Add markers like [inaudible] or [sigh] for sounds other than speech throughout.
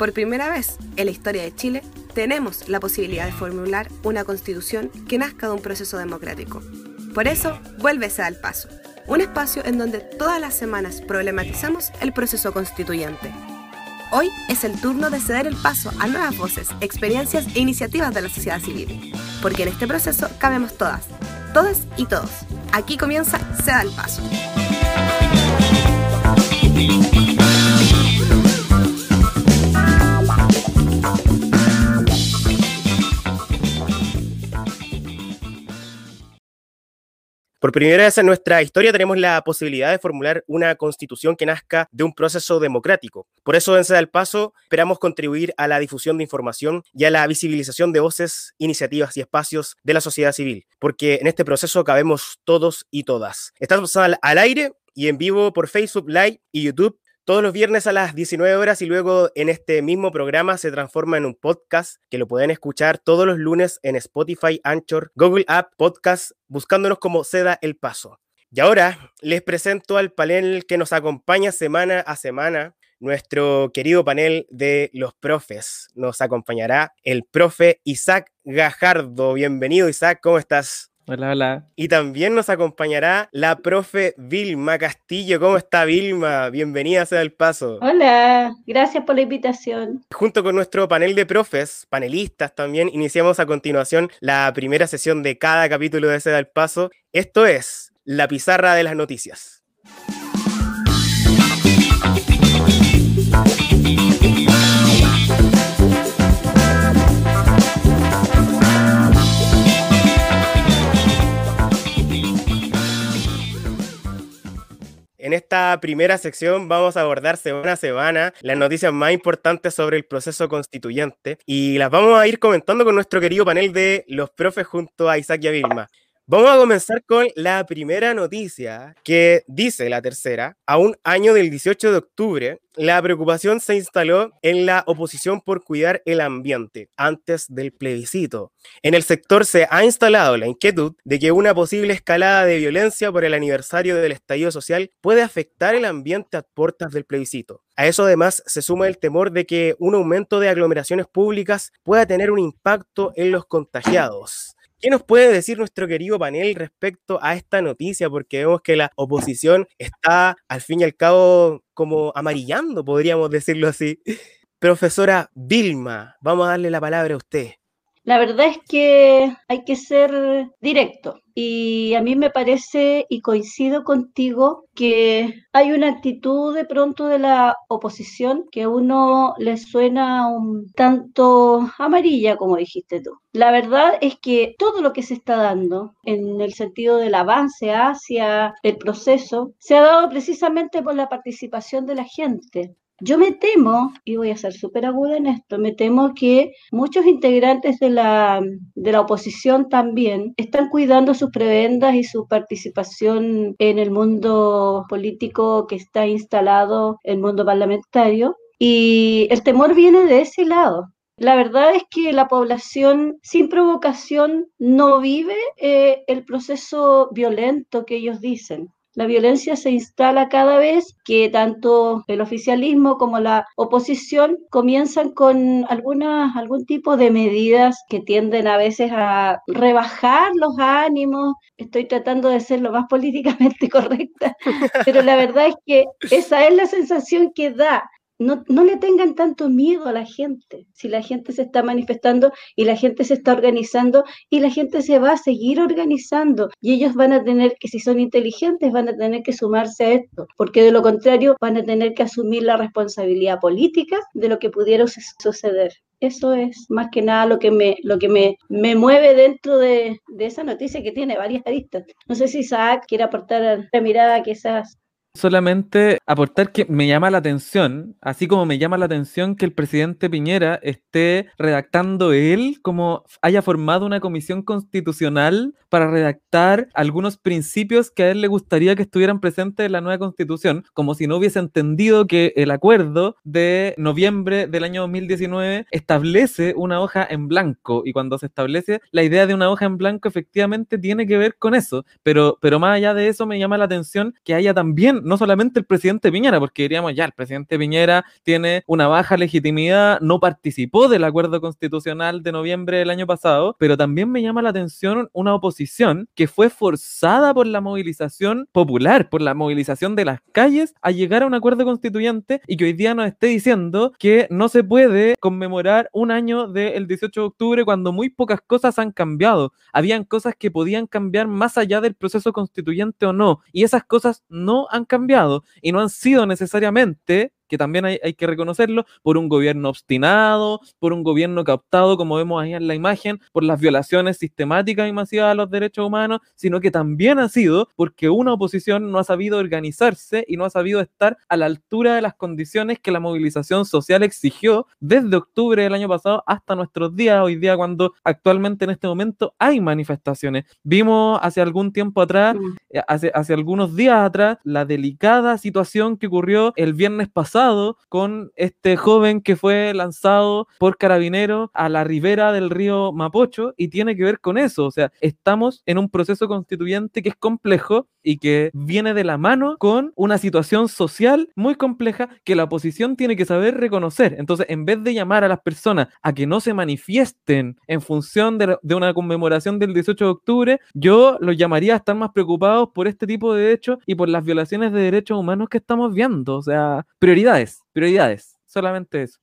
Por primera vez en la historia de Chile, tenemos la posibilidad de formular una constitución que nazca de un proceso democrático. Por eso, vuélvese al paso, un espacio en donde todas las semanas problematizamos el proceso constituyente. Hoy es el turno de ceder el paso a nuevas voces, experiencias e iniciativas de la sociedad civil, porque en este proceso cabemos todas, todas y todos. Aquí comienza Ceda el Paso. Por primera vez en nuestra historia tenemos la posibilidad de formular una constitución que nazca de un proceso democrático. Por eso en Seda Paso esperamos contribuir a la difusión de información y a la visibilización de voces, iniciativas y espacios de la sociedad civil, porque en este proceso cabemos todos y todas. Estamos al aire y en vivo por Facebook Live y YouTube todos los viernes a las 19 horas y luego en este mismo programa se transforma en un podcast que lo pueden escuchar todos los lunes en Spotify, Anchor, Google App, Podcast, buscándonos como Seda el Paso. Y ahora les presento al panel que nos acompaña semana a semana, nuestro querido panel de los profes. Nos acompañará el profe Isaac Gajardo. Bienvenido Isaac, ¿cómo estás? Hola, hola. Y también nos acompañará la profe Vilma Castillo. ¿Cómo está Vilma? Bienvenida sea el paso. Hola, gracias por la invitación. Junto con nuestro panel de profes, panelistas también, iniciamos a continuación la primera sesión de cada capítulo de Seda el Paso. Esto es la pizarra de las noticias. En esta primera sección vamos a abordar semana a semana las noticias más importantes sobre el proceso constituyente y las vamos a ir comentando con nuestro querido panel de los profes junto a Isaac y a Vilma. Vamos a comenzar con la primera noticia que dice la tercera, a un año del 18 de octubre, la preocupación se instaló en la oposición por cuidar el ambiente antes del plebiscito. En el sector se ha instalado la inquietud de que una posible escalada de violencia por el aniversario del estallido social puede afectar el ambiente a puertas del plebiscito. A eso además se suma el temor de que un aumento de aglomeraciones públicas pueda tener un impacto en los contagiados. ¿Qué nos puede decir nuestro querido panel respecto a esta noticia? Porque vemos que la oposición está, al fin y al cabo, como amarillando, podríamos decirlo así. [laughs] Profesora Vilma, vamos a darle la palabra a usted. La verdad es que hay que ser directo y a mí me parece y coincido contigo que hay una actitud de pronto de la oposición que a uno le suena un tanto amarilla, como dijiste tú. La verdad es que todo lo que se está dando en el sentido del avance hacia el proceso se ha dado precisamente por la participación de la gente. Yo me temo, y voy a ser súper aguda en esto, me temo que muchos integrantes de la, de la oposición también están cuidando sus prebendas y su participación en el mundo político que está instalado, el mundo parlamentario. Y el temor viene de ese lado. La verdad es que la población sin provocación no vive eh, el proceso violento que ellos dicen. La violencia se instala cada vez que tanto el oficialismo como la oposición comienzan con algunas, algún tipo de medidas que tienden a veces a rebajar los ánimos. Estoy tratando de ser lo más [laughs] políticamente correcta, pero la verdad es que esa es la sensación que da no, no, le tengan tanto miedo a la gente. Si la gente se está manifestando y la gente se está organizando y la gente se va a seguir organizando y ellos van a tener que, si son inteligentes, van a tener que sumarse a esto, porque de lo contrario van a tener que asumir la responsabilidad política de lo que pudiera suceder. Eso es más que nada lo que me, lo que me, me mueve dentro de, de esa noticia que tiene varias aristas. No sé si Isaac quiere aportar la mirada esas solamente aportar que me llama la atención, así como me llama la atención que el presidente Piñera esté redactando él, como haya formado una comisión constitucional para redactar algunos principios que a él le gustaría que estuvieran presentes en la nueva constitución, como si no hubiese entendido que el acuerdo de noviembre del año 2019 establece una hoja en blanco. Y cuando se establece la idea de una hoja en blanco efectivamente tiene que ver con eso, pero, pero más allá de eso me llama la atención que haya también no solamente el presidente Piñera, porque diríamos ya, el presidente Piñera tiene una baja legitimidad, no participó del acuerdo constitucional de noviembre del año pasado, pero también me llama la atención una oposición que fue forzada por la movilización popular, por la movilización de las calles a llegar a un acuerdo constituyente y que hoy día nos esté diciendo que no se puede conmemorar un año del 18 de octubre cuando muy pocas cosas han cambiado. Habían cosas que podían cambiar más allá del proceso constituyente o no, y esas cosas no han cambiado y no han sido necesariamente que también hay, que reconocerlo, por un gobierno obstinado, por un gobierno captado, como vemos ahí en la imagen, por las violaciones sistemáticas y masivas a los derechos humanos, sino que también ha sido porque una oposición no ha sabido organizarse y no ha sabido estar a la altura de las condiciones que la movilización social exigió desde octubre del año pasado hasta nuestros días, hoy día cuando actualmente en este momento hay manifestaciones. Vimos hace algún tiempo atrás, mm. eh, hace, hace algunos días atrás, la delicada situación que ocurrió el viernes pasado con este joven que fue lanzado por carabineros a la ribera del río Mapocho y tiene que ver con eso. O sea, estamos en un proceso constituyente que es complejo y que viene de la mano con una situación social muy compleja que la oposición tiene que saber reconocer. Entonces, en vez de llamar a las personas a que no se manifiesten en función de, de una conmemoración del 18 de octubre, yo los llamaría a estar más preocupados por este tipo de hechos y por las violaciones de derechos humanos que estamos viendo. O sea, prioridad prioridades, solamente eso.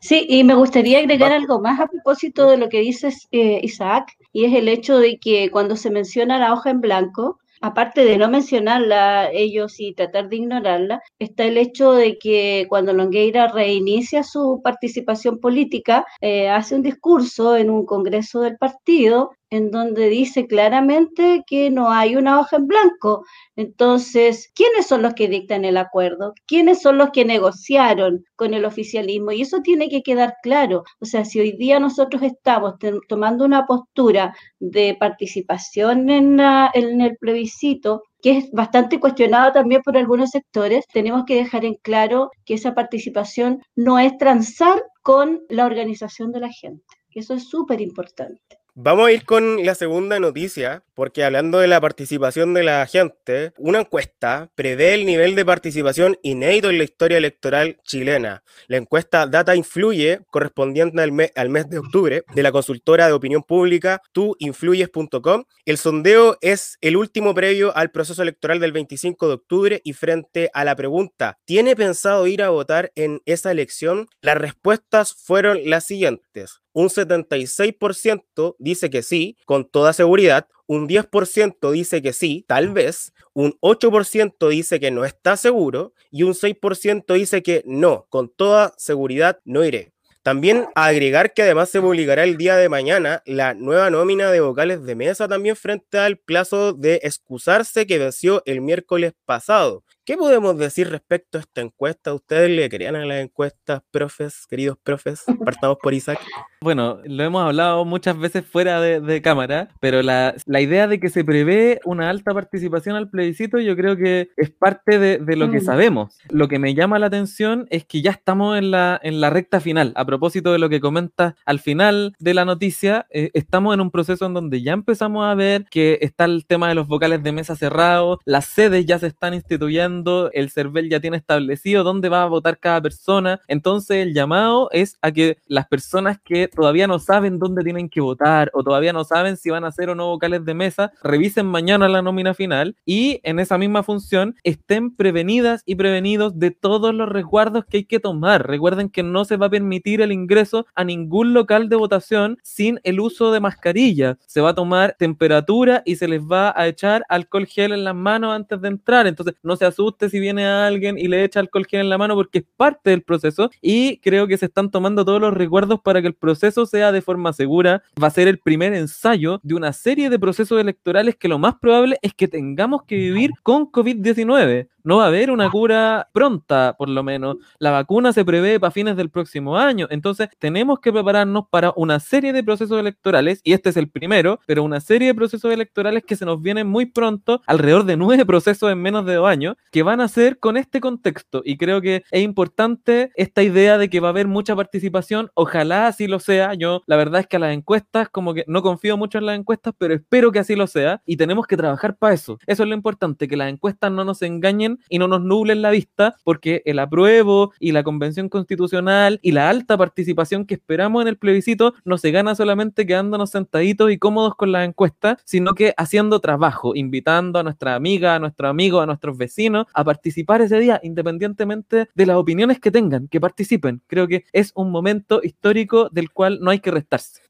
Sí, y me gustaría agregar algo más a propósito de lo que dices, eh, Isaac, y es el hecho de que cuando se menciona la hoja en blanco, aparte de no mencionarla ellos y tratar de ignorarla, está el hecho de que cuando Longueira reinicia su participación política, eh, hace un discurso en un congreso del partido en donde dice claramente que no hay una hoja en blanco. Entonces, ¿quiénes son los que dictan el acuerdo? ¿Quiénes son los que negociaron con el oficialismo? Y eso tiene que quedar claro. O sea, si hoy día nosotros estamos tomando una postura de participación en, el plebiscito, que es bastante cuestionada también por algunos sectores, tenemos que dejar en claro que esa participación no es transar con la organización de la gente. Eso es súper importante. Vamos a ir con la segunda noticia, porque hablando de la participación de la gente, una encuesta prevé el nivel de participación inédito en la historia electoral chilena. La encuesta Data Influye, correspondiente al, al mes de octubre, de la consultora de opinión pública tuinfluyes.com. El sondeo es el último previo al proceso electoral del 25 de octubre y frente a la pregunta, ¿tiene pensado ir a votar en esa elección? Las respuestas fueron las siguientes un 76% dice que sí, con toda seguridad, un 10% dice que sí, tal vez, un 8% dice que no está seguro y un 6% dice que no, con toda seguridad no iré. También agregar que además se publicará el día de mañana la nueva nómina de vocales de mesa también frente al plazo de excusarse que venció el miércoles pasado. ¿Qué podemos decir respecto a esta encuesta? ¿Ustedes le creían a las encuestas, profes, queridos profes? [laughs] Partamos por Isaac. Bueno, lo hemos hablado muchas veces fuera de, cámara, pero la, idea de que se prevé una alta participación al plebiscito yo creo que es parte de, lo que mm. sabemos. Lo que me llama la atención es que ya estamos en la, en la recta final. A propósito de lo que comentas al final de la noticia, eh, estamos en un proceso en donde ya empezamos a ver que está el tema de los vocales de mesa cerrados, las sedes ya se están instituyendo el CERVEL ya tiene establecido dónde va a votar cada persona. Entonces el llamado es a que las personas que todavía no saben dónde tienen que votar o todavía no saben si van a hacer o no vocales de mesa, revisen mañana la nómina final y en esa misma función estén prevenidas y prevenidos de todos los resguardos que hay que tomar. Recuerden que no se va a permitir el ingreso a ningún local de votación sin el uso de mascarilla. Se va a tomar temperatura y se les va a echar alcohol gel en las manos antes de entrar. Entonces no se asusten usted si viene alguien y le echa alcohol gel en la mano porque es parte del proceso y creo que se están tomando todos los recuerdos para que el proceso sea de forma segura. Va a ser el primer ensayo de una serie de procesos electorales que lo más probable es que tengamos que vivir con COVID-19 no va a haber una cura pronta, por lo menos. La vacuna se prevé para fines del próximo año. Entonces, tenemos que prepararnos para una serie de procesos electorales, y este es el primero, pero una serie de procesos electorales que se nos vienen muy pronto, alrededor de nueve procesos en menos de dos años, que van a ser con este contexto. Y creo que es importante esta idea de que va a haber mucha participación. Ojalá así lo sea. Yo, la verdad es que a las encuestas, como que no confío mucho en las encuestas, pero espero que así lo sea. Y tenemos que trabajar para eso. Eso es lo importante, que las encuestas no nos engañen y no nos nublen la vista, porque el apruebo y la convención constitucional y la alta participación que esperamos en el plebiscito no se gana solamente quedándonos sentaditos y cómodos con las encuestas, sino que haciendo trabajo, invitando a nuestra amiga, a nuestro amigo, a nuestros vecinos a participar ese día, independientemente de las opiniones que tengan, que participen. Creo que es un momento histórico del cual no hay que restarse.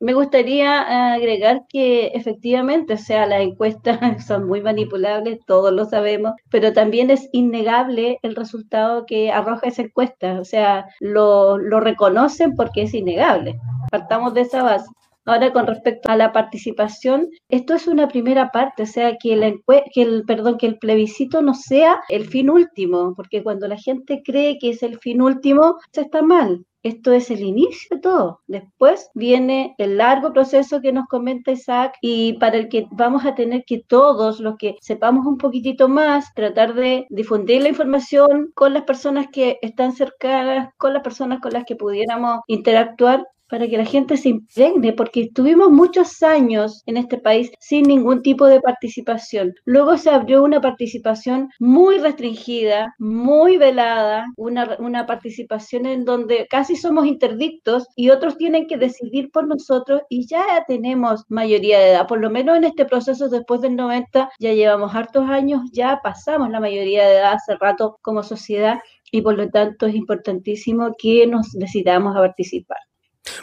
Me gustaría agregar que efectivamente, o sea, las encuestas [laughs] son muy manipulables, todos lo sabemos, pero también es innegable el resultado que arroja esa encuesta, o sea, lo, lo reconocen porque es innegable. Partamos de esa base. Ahora, con respecto a la participación, esto es una primera parte, o sea, que el, que el, perdón, que el plebiscito no sea el fin último, porque cuando la gente cree que es el fin último, se está mal. Esto es el inicio de todo. Después viene el largo proceso que nos comenta Isaac y para el que vamos a tener que todos los que sepamos un poquitito más, tratar de difundir la información con las personas que están cercanas, con las personas con las que pudiéramos interactuar para que la gente se impregne, porque estuvimos muchos años en este país sin ningún tipo de participación. Luego se abrió una participación muy restringida, muy velada, una, una participación en donde casi somos interdictos y otros tienen que decidir por nosotros y ya tenemos mayoría de edad, por lo menos en este proceso después del 90 ya llevamos hartos años, ya pasamos la mayoría de edad hace rato como sociedad y por lo tanto es importantísimo que nos decidamos a participar.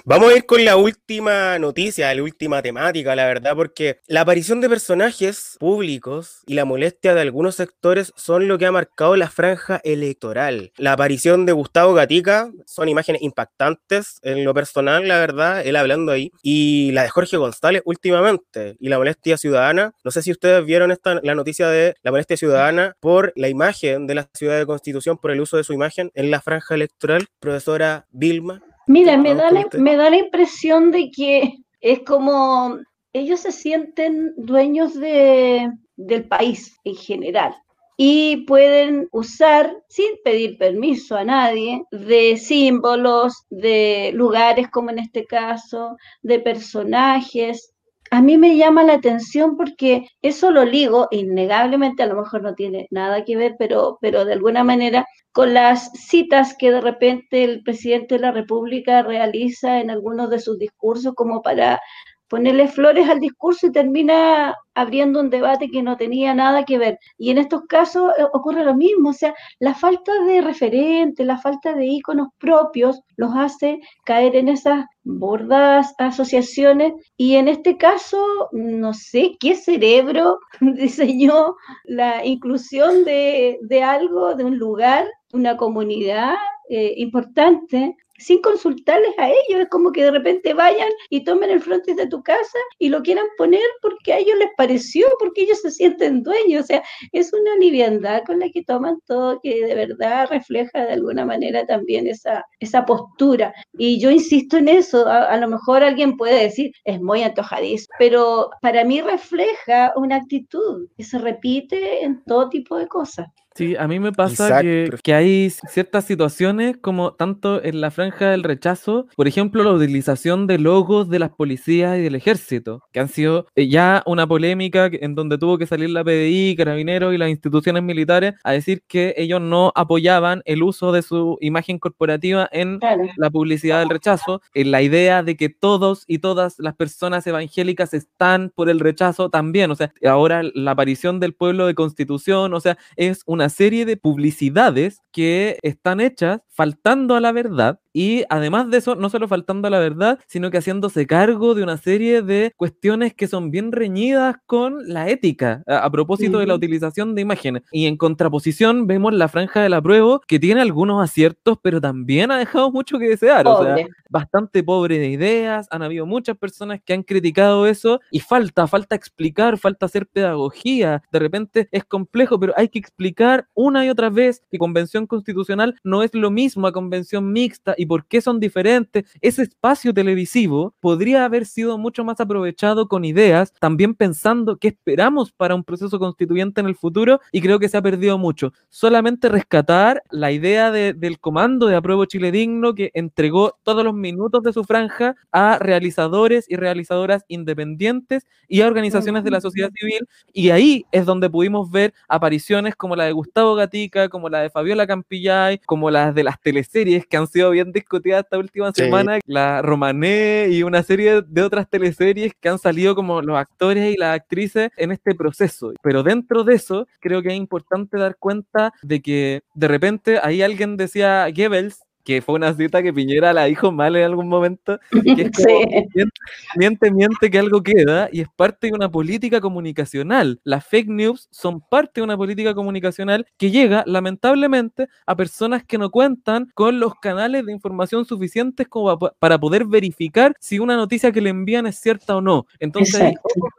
Vamos a ir con la última noticia, la última temática, la verdad, porque la aparición de personajes públicos y la molestia de algunos sectores son lo que ha marcado la franja electoral. La aparición de Gustavo Gatica son imágenes impactantes en lo personal, la verdad, él hablando ahí, y la de Jorge González últimamente, y la molestia ciudadana. No sé si ustedes vieron esta, la noticia de la molestia ciudadana por la imagen de la ciudad de Constitución, por el uso de su imagen en la franja electoral. Profesora Vilma. Mira, me da, la, me da la impresión de que es como ellos se sienten dueños de, del país en general y pueden usar sin pedir permiso a nadie de símbolos, de lugares como en este caso, de personajes, a mí me llama la atención porque eso lo ligo, innegablemente, a lo mejor no tiene nada que ver, pero, pero de alguna manera con las citas que de repente el presidente de la República realiza en algunos de sus discursos como para ponerle flores al discurso y termina abriendo un debate que no tenía nada que ver. Y en estos casos eh, ocurre lo mismo, o sea, la falta de referentes, la falta de íconos propios los hace caer en esas bordas asociaciones y en este caso, no sé qué cerebro [laughs] diseñó la inclusión de, de algo, de un lugar, una comunidad eh, importante sin consultarles a ellos. Es como que de repente vayan y tomen el frontis de tu casa y lo quieran poner porque a ellos les pareció, porque ellos se sienten dueños. O sea, es una liviandad con la que toman todo que de verdad refleja de alguna manera también esa, esa postura. Y yo insisto en eso. A, a lo mejor alguien puede decir, es muy antojadizo, pero para mí refleja una actitud que se repite en todo tipo de cosas. Sí, a mí me pasa que, que, hay ciertas situaciones como tanto en la franja del rechazo, por ejemplo, la utilización de logos de las policías y del ejército, que han sido eh, ya una polémica en donde tuvo que salir la PDI, Carabineros y las instituciones militares a decir que ellos no apoyaban el uso de su imagen corporativa en la publicidad del rechazo, en la idea de que todos y todas las personas evangélicas están por el rechazo también, o sea, ahora la aparición del pueblo de constitución, o sea, es una serie de publicidades que están hechas faltando a la verdad y además de eso, no solo faltando a la verdad, sino que haciéndose cargo de una serie de cuestiones que son bien reñidas con la ética a, propósito de la utilización de imágenes. Y en contraposición vemos la franja del apruebo que tiene algunos aciertos, pero también ha dejado mucho que desear. O sea, bastante pobre de ideas, han habido muchas personas que han criticado eso y falta, falta explicar, falta hacer pedagogía. De repente es complejo, pero hay que explicar una y otra vez que convención constitucional no es lo mismo a convención mixta y por qué son diferentes. Ese espacio televisivo podría haber sido mucho más aprovechado con ideas, también pensando qué esperamos para un proceso constituyente en el futuro y creo que se ha perdido mucho. Solamente rescatar la idea del comando de Apruebo Chile Digno que entregó todos los minutos de su franja a realizadores y realizadoras independientes y a organizaciones de la sociedad civil y ahí es donde pudimos ver apariciones como la de Gustavo Gatica, como la de Fabiola Campillay, como las de las teleseries que han sido bien discutidas esta última semana, la Romané y una serie de otras teleseries que han salido como los actores y las actrices en este proceso. Pero dentro de eso, creo que es importante dar cuenta de que de repente ahí alguien decía Goebbels que fue una cita que Piñera la dijo mal en algún momento, que es [laughs] como, miente, miente que algo queda y es parte de una política comunicacional. Las fake news son parte de una política comunicacional que llega lamentablemente a personas que no cuentan con los canales de información suficientes como para poder verificar si una noticia que le envían es cierta o no. Entonces,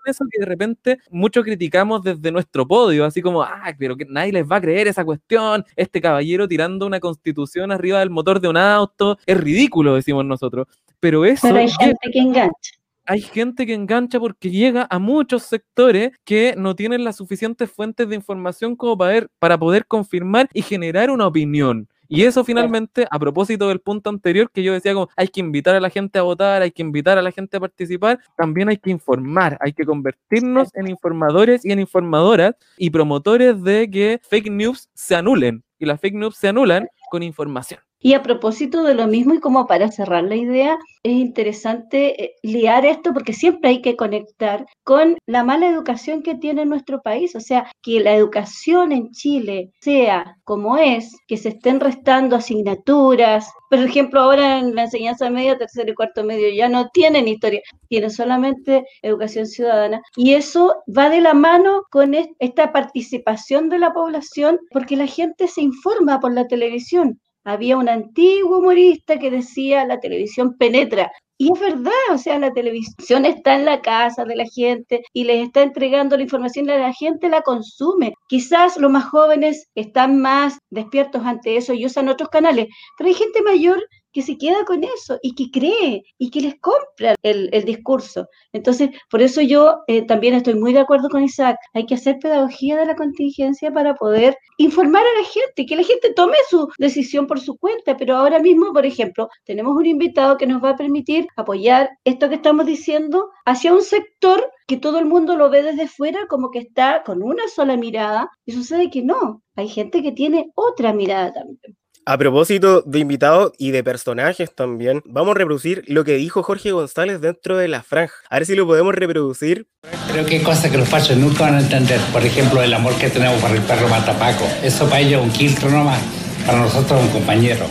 eso que de repente mucho criticamos desde nuestro podio, así como, ah, pero que nadie les va a creer esa cuestión, este caballero tirando una constitución arriba del motor de un auto, es ridículo, decimos nosotros. Pero eso... Pero hay gente que engancha hay gente que engancha porque llega a muchos sectores que no tienen las suficientes fuentes de información como para, para poder confirmar y generar una opinión. Y eso finalmente, a propósito del punto anterior que yo decía, como hay que invitar a la gente a votar, hay que invitar a la gente a participar, también hay que informar, hay que convertirnos en informadores y en informadoras y promotores de que fake news se anulen. Y las fake news se anulan con información. Y a propósito de lo mismo y como para cerrar la idea, es interesante eh, liar esto porque siempre hay que conectar con la mala educación que tiene nuestro país. O sea, que la educación en Chile sea como es, que se estén restando asignaturas. Por ejemplo, ahora en la enseñanza media, tercero y cuarto medio ya no tienen historia, tienen solamente educación ciudadana. Y eso va de la mano con esta participación de la población porque la gente se informa por la televisión había un antiguo humorista que decía la televisión penetra. Y es verdad, o sea, la televisión está en la casa de la gente y les está entregando la información y la gente la consume. Quizás los más jóvenes están más despiertos ante eso y usan otros canales, pero hay gente mayor que se queda con eso y que cree y que les compra el, discurso. Entonces, por eso yo eh, también estoy muy de acuerdo con Isaac. Hay que hacer pedagogía de la contingencia para poder informar a la gente, que la gente tome su decisión por su cuenta. Pero ahora mismo, por ejemplo, tenemos un invitado que nos va a permitir apoyar esto que estamos diciendo hacia un sector que todo el mundo lo ve desde fuera como que está con una sola mirada y sucede que no, hay gente que tiene otra mirada también. A propósito de invitados y de personajes también, vamos a reproducir lo que dijo Jorge González dentro de la franja. A ver si lo podemos reproducir. Creo que hay cosas que los fachos nunca van a entender. Por ejemplo, el amor que tenemos para el perro Matapaco. Eso para ellos es un quiltro nomás, para nosotros un compañero.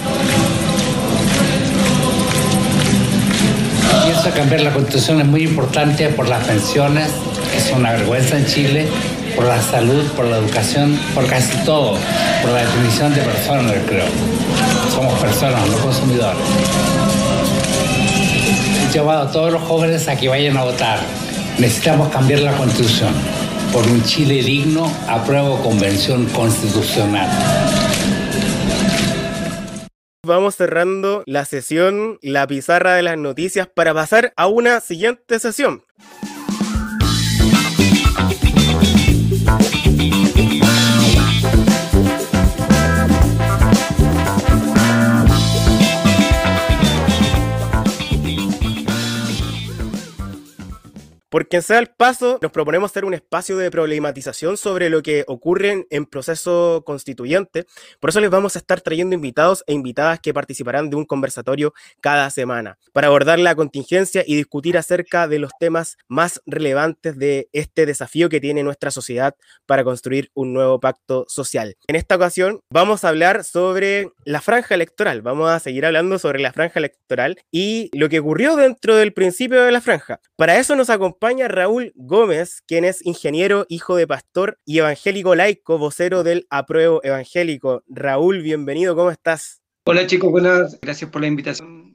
Pienso cambiar la constitución es muy importante por las pensiones, es una vergüenza en Chile por la salud, por la educación, por casi todo, por la definición de personas, creo. Somos personas, no consumidores. He llevado a todos los jóvenes a que vayan a votar. Necesitamos cambiar la constitución. Por un Chile digno, apruebo convención constitucional. Vamos cerrando la sesión, la pizarra de las noticias para pasar a una siguiente sesión. Thank you. Porque en Sea el Paso nos proponemos hacer un espacio de problematización sobre lo que ocurre en proceso constituyente. Por eso les vamos a estar trayendo invitados e invitadas que participarán de un conversatorio cada semana para abordar la contingencia y discutir acerca de los temas más relevantes de este desafío que tiene nuestra sociedad para construir un nuevo pacto social. En esta ocasión vamos a hablar sobre la franja electoral. Vamos a seguir hablando sobre la franja electoral y lo que ocurrió dentro del principio de la franja. Para eso nos acompaña acompaña Raúl Gómez, quien es ingeniero, hijo de pastor y evangélico laico, vocero del Apruebo Evangélico. Raúl, bienvenido, ¿cómo estás? Hola chicos, buenas, gracias por la invitación.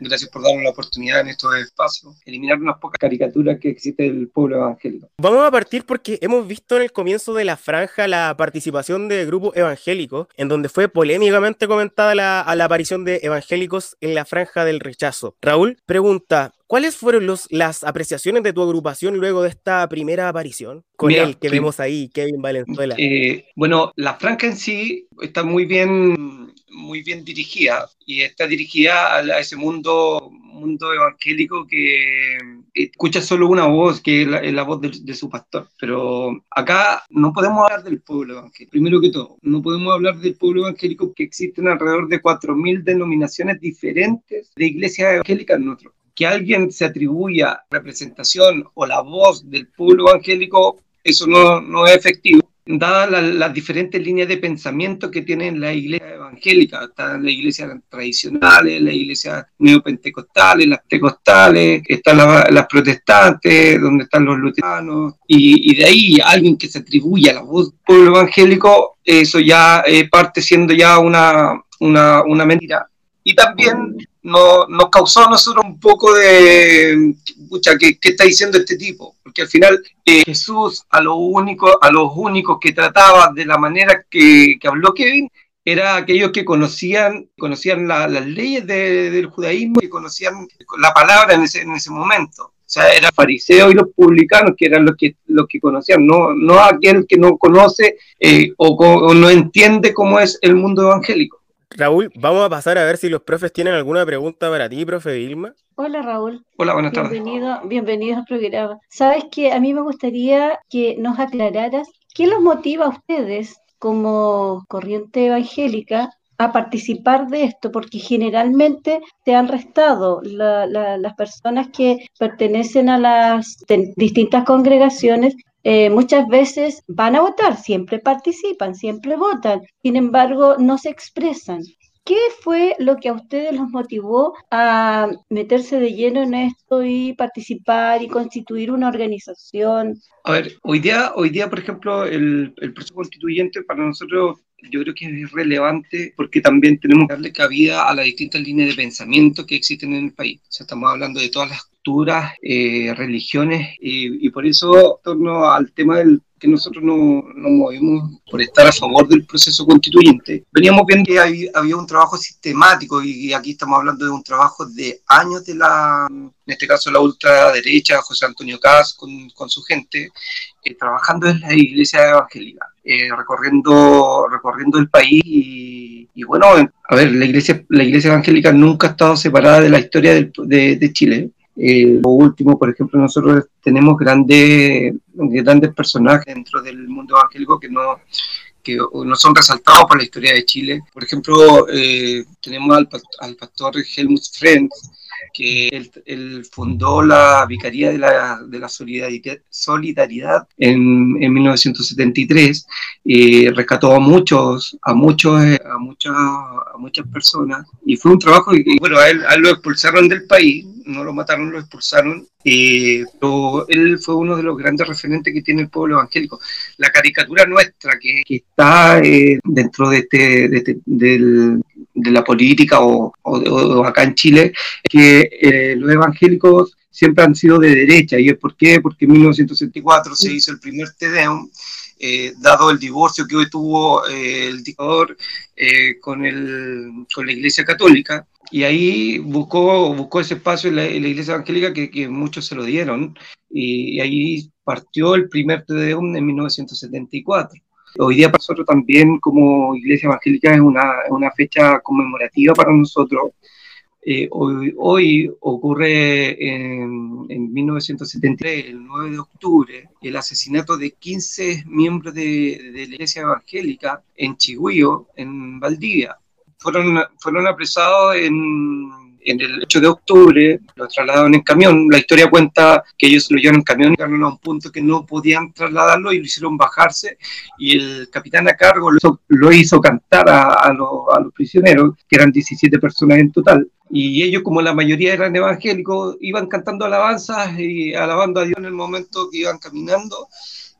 Gracias por darnos la oportunidad en estos espacios, eliminar unas pocas caricaturas que existe del pueblo evangélico. Vamos a partir porque hemos visto en el comienzo de la franja la participación de grupos evangélicos, en donde fue polémicamente comentada la, a la aparición de evangélicos en la franja del rechazo. Raúl pregunta, ¿Cuáles fueron los, las apreciaciones de tu agrupación luego de esta primera aparición? Con él que vemos ahí, Kevin Valenzuela. Eh, bueno, la franja en sí está muy bien, muy bien dirigida y está dirigida a, ese mundo, mundo evangélico que escucha solo una voz, que es la, voz de, su pastor. Pero acá no podemos hablar del pueblo evangélico. Primero que todo, no podemos hablar del pueblo evangélico que existen alrededor de 4.000 denominaciones diferentes de iglesias evangélicas en nuestro que alguien se atribuya representación o la voz del pueblo evangélico, eso no, no es efectivo. Dadas las diferentes líneas de pensamiento que tienen las iglesias evangélicas, están las iglesias tradicionales, las iglesias neopentecostales, las pentecostales, están las, protestantes, donde están los luteranos, y, de ahí alguien que se atribuya la voz del pueblo evangélico, eso ya eh, parte siendo ya una mentira. Y también nos, nos causó a nosotros un poco de, pucha, ¿qué, ¿qué, está diciendo este tipo? Porque al final eh, Jesús a, lo único, a los únicos que trataba de la manera que, que habló Kevin era aquellos que conocían, conocían las leyes del judaísmo y conocían la palabra en ese, en ese momento. O sea, eran fariseos y los publicanos que eran los que, los que conocían, no, no aquel que no conoce eh, o, o no entiende cómo es el mundo evangélico. Raúl, vamos a pasar a ver si los profes tienen alguna pregunta para ti, profe Vilma. Hola Raúl. Hola, buenas tardes. Bienvenido, bienvenido al programa. Sabes que a mí me gustaría que nos aclararas qué los motiva a ustedes como corriente evangélica a participar de esto, porque generalmente te han restado las personas que pertenecen a las distintas congregaciones eh, muchas veces van a votar, siempre participan, siempre votan, sin embargo no se expresan. ¿Qué fue lo que a ustedes los motivó a meterse de lleno en esto y participar y constituir una organización? A ver, hoy día, hoy día por ejemplo, el, el proceso constituyente para nosotros yo creo que es relevante porque también tenemos que darle cabida a las distintas líneas de pensamiento que existen en el país. Estamos hablando de todas las culturas, eh, religiones, y, por eso, en torno al tema del que nosotros nos no movimos por estar a favor del proceso constituyente, veníamos viendo que había un trabajo sistemático, y, aquí estamos hablando de un trabajo de años de la, en este caso la ultraderecha, José Antonio Caz, con, su gente, eh, trabajando en la iglesia evangélica, eh, recorriendo, recorriendo el país y, bueno, a ver, la iglesia, la iglesia evangélica nunca ha estado separada de la historia de, Chile. Eh, lo último, por ejemplo, nosotros tenemos grandes, grandes personajes dentro del mundo evangélico que no, que no son resaltados por la historia de Chile. Por ejemplo, eh, tenemos al, al, pastor Helmut Frenz, que él, fundó la Vicaría de la, de la Solidaridad, en, en, 1973, y rescató a muchos, a muchos, a muchas, a muchas personas, y fue un trabajo que, bueno, a él, a él lo expulsaron del país, no lo mataron, lo expulsaron, eh, pero él fue uno de los grandes referentes que tiene el pueblo evangélico. La caricatura nuestra que, está eh, dentro de este, este, de la política o, o, o, acá en Chile, que eh, los evangélicos siempre han sido de derecha. ¿Y es por qué? Porque en 1974 se hizo el primer Tedeum, eh, dado el divorcio que hoy tuvo eh, el dictador eh, con la Iglesia Católica y ahí buscó, buscó ese espacio en la, en la iglesia evangélica que, que, muchos se lo dieron, y, y ahí partió el primer Te Deum en 1974. Hoy día para nosotros también como iglesia evangélica es una, una fecha conmemorativa para nosotros. Eh, hoy, hoy, ocurre en, en 1973, el 9 de octubre, el asesinato de 15 miembros de, de la iglesia evangélica en Chigüío, en Valdivia fueron, fueron apresados en, en, el 8 de octubre, lo trasladaron en camión. La historia cuenta que ellos lo llevaron en camión llegaron a un punto que no podían trasladarlo y lo hicieron bajarse. Y el capitán a cargo lo hizo, lo hizo cantar a, a, lo, a, los prisioneros, que eran 17 personas en total. Y ellos, como la mayoría eran evangélicos, iban cantando alabanzas y alabando a Dios en el momento que iban caminando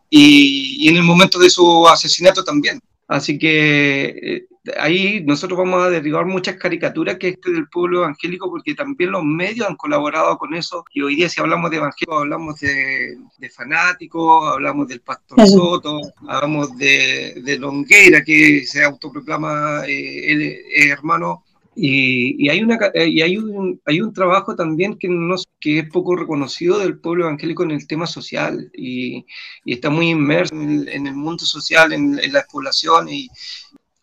y, y en el momento de su asesinato también. Así que ahí nosotros vamos a derribar muchas caricaturas que este del pueblo evangélico, porque también los medios han colaborado con eso. Y hoy día, si hablamos de evangélicos, hablamos de, fanáticos, hablamos del pastor Soto, hablamos de, de Longueira, que se autoproclama eh, hermano. Y, hay, una, y hay, un, hay un trabajo también que, no, que es poco reconocido del pueblo evangélico en el tema social. Y, y está muy inmerso en el, mundo social, en, en, la población y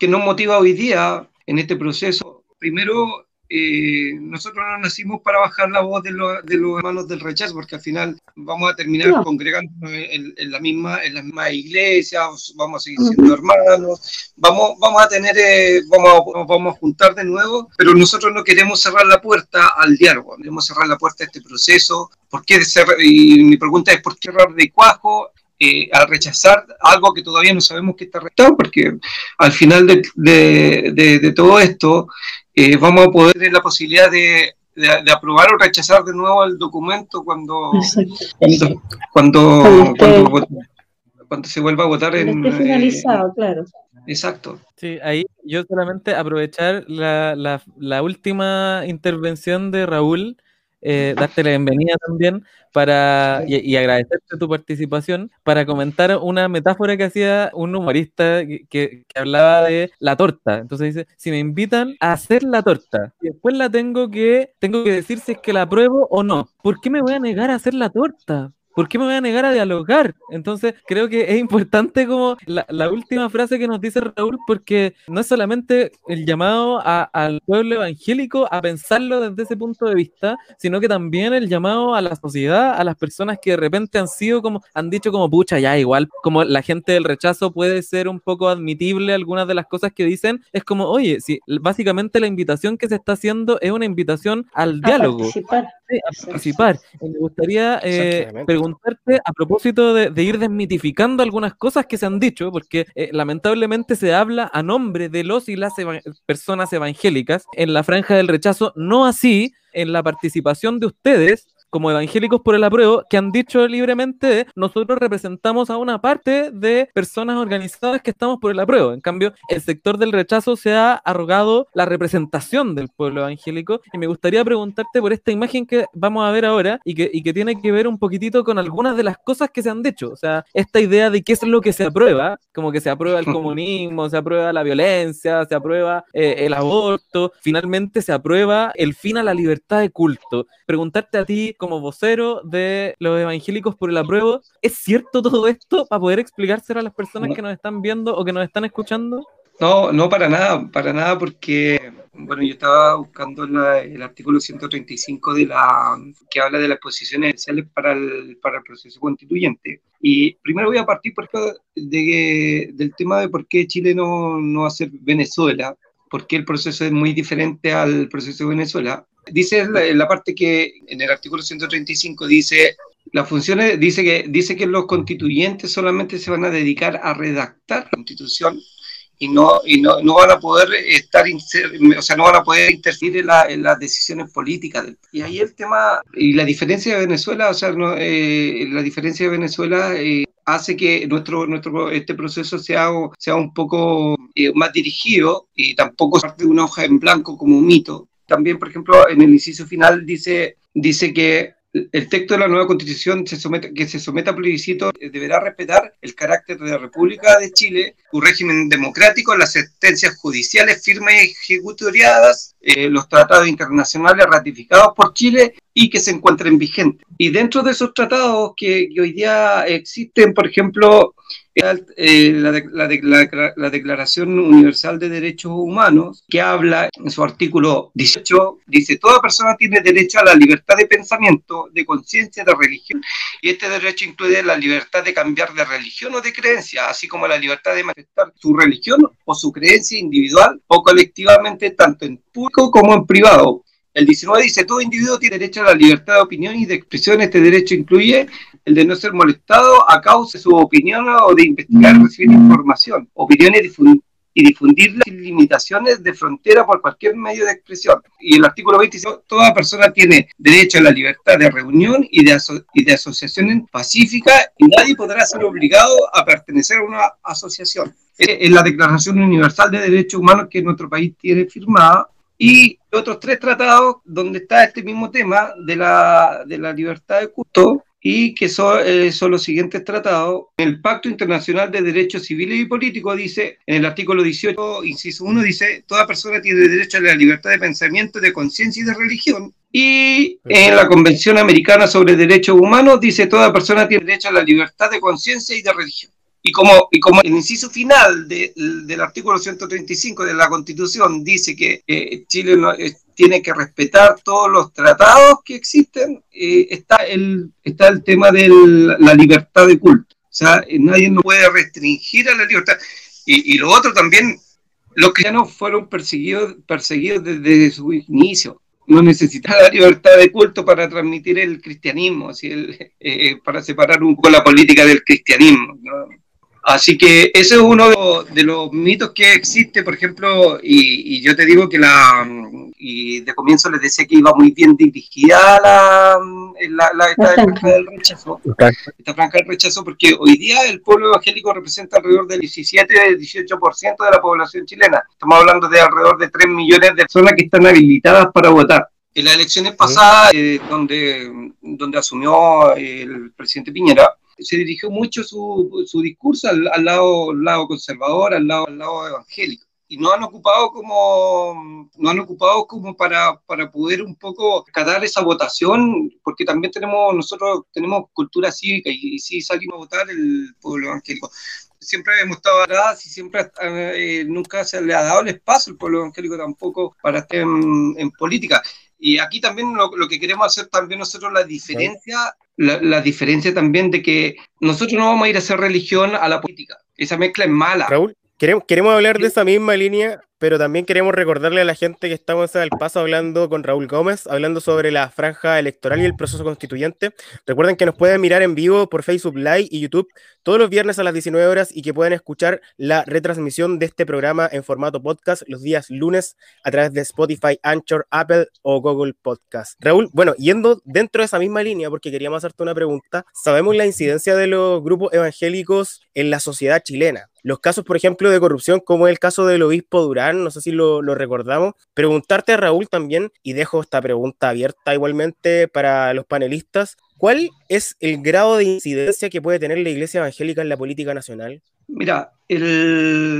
que nos motiva hoy día en este proceso. Primero, eh, nosotros no nacimos para bajar la voz de, de, los hermanos del rechazo, porque al final vamos a terminar congregándonos en, la misma, en la misma iglesia, vamos a seguir siendo hermanos, vamos, vamos a tener, eh, vamos, a, vamos a juntar de nuevo, pero nosotros no queremos cerrar la puerta al diálogo, queremos cerrar la puerta a este proceso. ¿Por qué y mi pregunta es, ¿por qué cerrar de cuajo eh, al rechazar algo que todavía no sabemos que está rechazado, porque al final de, de, de, todo esto eh, vamos a poder tener la posibilidad de, aprobar o rechazar de nuevo el documento cuando, cuando, cuando, se vuelva a votar en... Esté finalizado, eh, claro. Exacto. Sí, ahí yo solamente aprovechar la, la, la última intervención de Raúl eh, darte la bienvenida también para, y, agradecerte tu participación para comentar una metáfora que hacía un humorista que, hablaba de la torta. Entonces dice, si me invitan a hacer la torta y después la tengo que, tengo que decir si es que la apruebo o no, ¿por qué me voy a negar a hacer la torta? ¿Por qué me voy a negar a dialogar? Entonces, creo que es importante como la, última frase que nos dice Raúl, porque no es solamente el llamado al pueblo evangélico a pensarlo desde ese punto de vista, sino que también el llamado a la sociedad, a las personas que de repente han sido como, han dicho como, pucha, ya igual, como la gente del rechazo puede ser un poco admitible algunas de las cosas que dicen, es como, oye, si básicamente la invitación que se está haciendo es una invitación al diálogo. Participar. A participar. me gustaría eh, preguntarte a propósito de, ir desmitificando algunas cosas que se han dicho, porque eh, lamentablemente se habla a nombre de los y las personas evangélicas en la franja del rechazo, no así en la participación de ustedes como evangélicos por el apruebo que han dicho libremente nosotros representamos a una parte de personas organizadas que estamos por el apruebo. En cambio, el sector del rechazo se ha arrogado la representación del pueblo evangélico y me gustaría preguntarte por esta imagen que vamos a ver ahora y que, y que tiene que ver un poquitito con algunas de las cosas que se han dicho. O sea, esta idea de qué es lo que se aprueba, como que se aprueba el [laughs] comunismo, se aprueba la violencia, se aprueba eh, el aborto, finalmente se aprueba el fin a la libertad de culto. Preguntarte a ti como vocero de los evangélicos por el apruebo. ¿Es cierto todo esto para poder explicárselo a las personas que nos están viendo o que nos están escuchando? No, no para nada, para nada, porque, bueno, yo estaba buscando el artículo 135 de la, que habla de las posiciones esenciales para el, para el proceso constituyente. Y primero voy a partir por de, del tema de por qué Chile no, no va a ser Venezuela, porque el proceso es muy diferente al proceso de Venezuela. Dice la, la parte que en el artículo 135 dice las funciones dice que dice que los constituyentes solamente se van a dedicar a redactar la constitución y no y no, no van a poder estar o sea no van a poder interferir en, las decisiones políticas y ahí el tema y la diferencia de Venezuela o sea no, eh, la diferencia de Venezuela eh, hace que nuestro, nuestro este proceso sea, sea un poco eh, más dirigido y tampoco parte de una hoja en blanco como un mito, también, por ejemplo, en el inciso final dice, dice que el texto de la nueva constitución se somete, que se someta a plebiscito deberá respetar el carácter de la República de Chile, su régimen democrático, las sentencias judiciales firmes y ejecutoriadas, eh, los tratados internacionales ratificados por Chile y que se encuentren vigentes. Y dentro de esos tratados que, hoy día existen, por ejemplo, eh, la, la, Declaración Universal de Derechos Humanos, que habla en su artículo 18, dice, toda persona tiene derecho a la libertad de pensamiento, de conciencia, de religión, y este derecho incluye la libertad de cambiar de religión o de creencia, así como la libertad de manifestar su religión o su creencia individual o colectivamente, tanto en público como en privado el 19 dice, todo individuo tiene derecho a la libertad de opinión y de expresión. Este derecho incluye el de no ser molestado a causa de su opinión o de investigar o recibir información. Opiniones y difundirla sin limitaciones de frontera por cualquier medio de expresión. Y el artículo 20 dice, toda persona tiene derecho a la libertad de reunión y de, y de asociación pacífica y nadie podrá ser obligado a pertenecer a una asociación. Es la Declaración Universal de Derechos Humanos que nuestro país tiene firmada y otros tres tratados donde está este mismo tema de la, de la libertad de culto y que son, eh, son, los siguientes tratados. El Pacto Internacional de Derechos Civiles y Políticos dice, en el artículo 18, inciso 1, dice, toda persona tiene derecho a la libertad de pensamiento, de conciencia y de religión. Y en la Convención Americana sobre Derechos Humanos dice, toda persona tiene derecho a la libertad de conciencia y de religión. Y como, el inciso final del artículo 135 de la Constitución dice que Chile no, tiene que respetar todos los tratados que existen, eh, está, el, está el tema de la libertad de culto. O sea, nadie no puede restringir a la libertad. Y, y lo otro también, los cristianos fueron perseguidos, perseguidos desde su inicio. No necesitaba la libertad de culto para transmitir el cristianismo, así el, eh, para separar un poco la política del cristianismo. ¿no? Así que ese es uno de los, mitos que existe, por ejemplo, y, yo te digo que la, y de comienzo les decía que iba muy bien dirigida la, la, esta franja del rechazo, esta franja del rechazo, porque hoy día el pueblo evangélico representa alrededor del 17-18% de la población chilena. Estamos hablando de alrededor de 3 millones de personas que están habilitadas para votar. En las elecciones pasadas, eh, donde, donde asumió el presidente Piñera, se dirigió mucho su, su discurso al, al, lado, lado conservador, al lado, al lado evangélico. Y no han ocupado como, no han ocupado como para, para poder un poco catar esa votación, porque también tenemos, nosotros tenemos cultura cívica y, si salimos a votar el pueblo evangélico siempre hemos estado atrás y siempre eh, nunca se le ha dado el espacio al pueblo evangélico tampoco para estar en, en política. Y aquí también lo, lo, que queremos hacer también nosotros la diferencia la, diferencia también de que nosotros no vamos a ir a hacer religión a la política. Esa mezcla es mala. Raúl, queremos, queremos hablar de esa misma línea, pero también queremos recordarle a la gente que estamos al paso hablando con Raúl Gómez, hablando sobre la franja electoral y el proceso constituyente. Recuerden que nos pueden mirar en vivo por Facebook Live y YouTube todos los viernes a las 19 horas y que pueden escuchar la retransmisión de este programa en formato podcast los días lunes a través de Spotify, Anchor, Apple o Google Podcast. Raúl, bueno, yendo dentro de esa misma línea, porque queríamos hacerte una pregunta, sabemos la incidencia de los grupos evangélicos en la sociedad chilena. Los casos, por ejemplo, de corrupción, como el caso del obispo Durán, no sé si lo, recordamos. Preguntarte a Raúl también, y dejo esta pregunta abierta igualmente para los panelistas, ¿cuál es el grado de incidencia que puede tener la Iglesia Evangélica en la política nacional? Mira,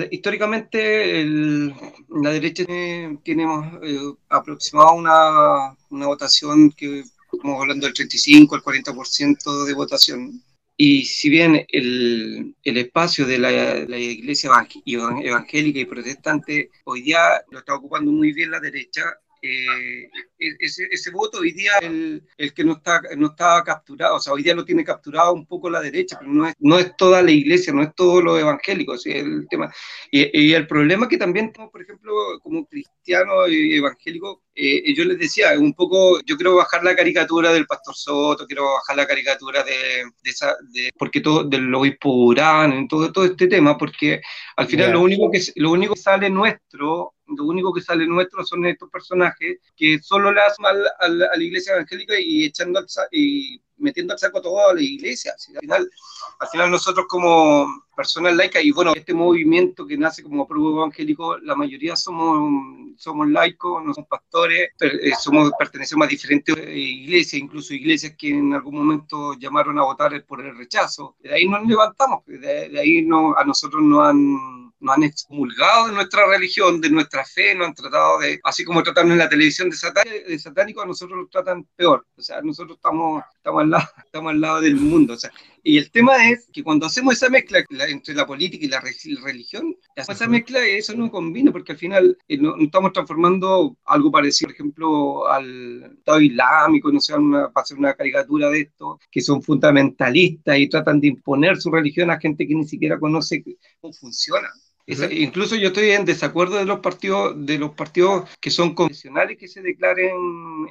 históricamente la derecha tiene, tiene eh, aproximado una, una votación que estamos hablando del 35 al 40% de votación y si bien el, el espacio de la, la, iglesia evangélica y protestante hoy día lo está ocupando muy bien la derecha, eh, e-, ese, ese, voto hoy día el, el, que no está no está capturado, o sea, hoy día lo tiene capturado un poco la derecha, pero no es, no es toda la iglesia, no es todo lo evangélico, ¿sí? el tema. Y, y, el problema que también por ejemplo, como cristiano evangélico, eh, yo les decía, un poco, yo quiero bajar la caricatura del pastor Soto, quiero bajar la caricatura de, de esa, de, porque todo, del obispo Urán, todo, todo este tema, porque al final yeah. lo, único que, lo único que sale nuestro lo único que sale nuestro son estos personajes que solo le hacen mal a la, a la iglesia evangélica y echando al, y metiendo al saco toda la iglesia. Al final, al final nosotros como personas laicas, y bueno, este movimiento que nace como pueblo evangélico, la mayoría somos, somos laicos, no somos pastores, eh, somos, pertenecemos a diferentes iglesias, incluso iglesias que en algún momento llamaron a votar por el rechazo. De ahí nos levantamos, de, de ahí no, a nosotros nos han nos han excomulgado de nuestra religión, de nuestra fe, nos han tratado de, así como tratan en la televisión de, satán, de satánico, a nosotros nos tratan peor. O sea, nosotros estamos, estamos, al, lado, [laughs] estamos al lado del mundo. O sea, y el tema es que cuando hacemos esa mezcla entre la política y la religión, esa mezcla eso no combina porque al final eh, no, no, estamos transformando algo parecido, por ejemplo, al Estado Islámico, no sé, una, para hacer una caricatura de esto, que son fundamentalistas y tratan de imponer su religión a gente que ni siquiera conoce cómo funciona. Esa, incluso yo estoy en desacuerdo de los partidos de los partidos que son convencionales que se declaren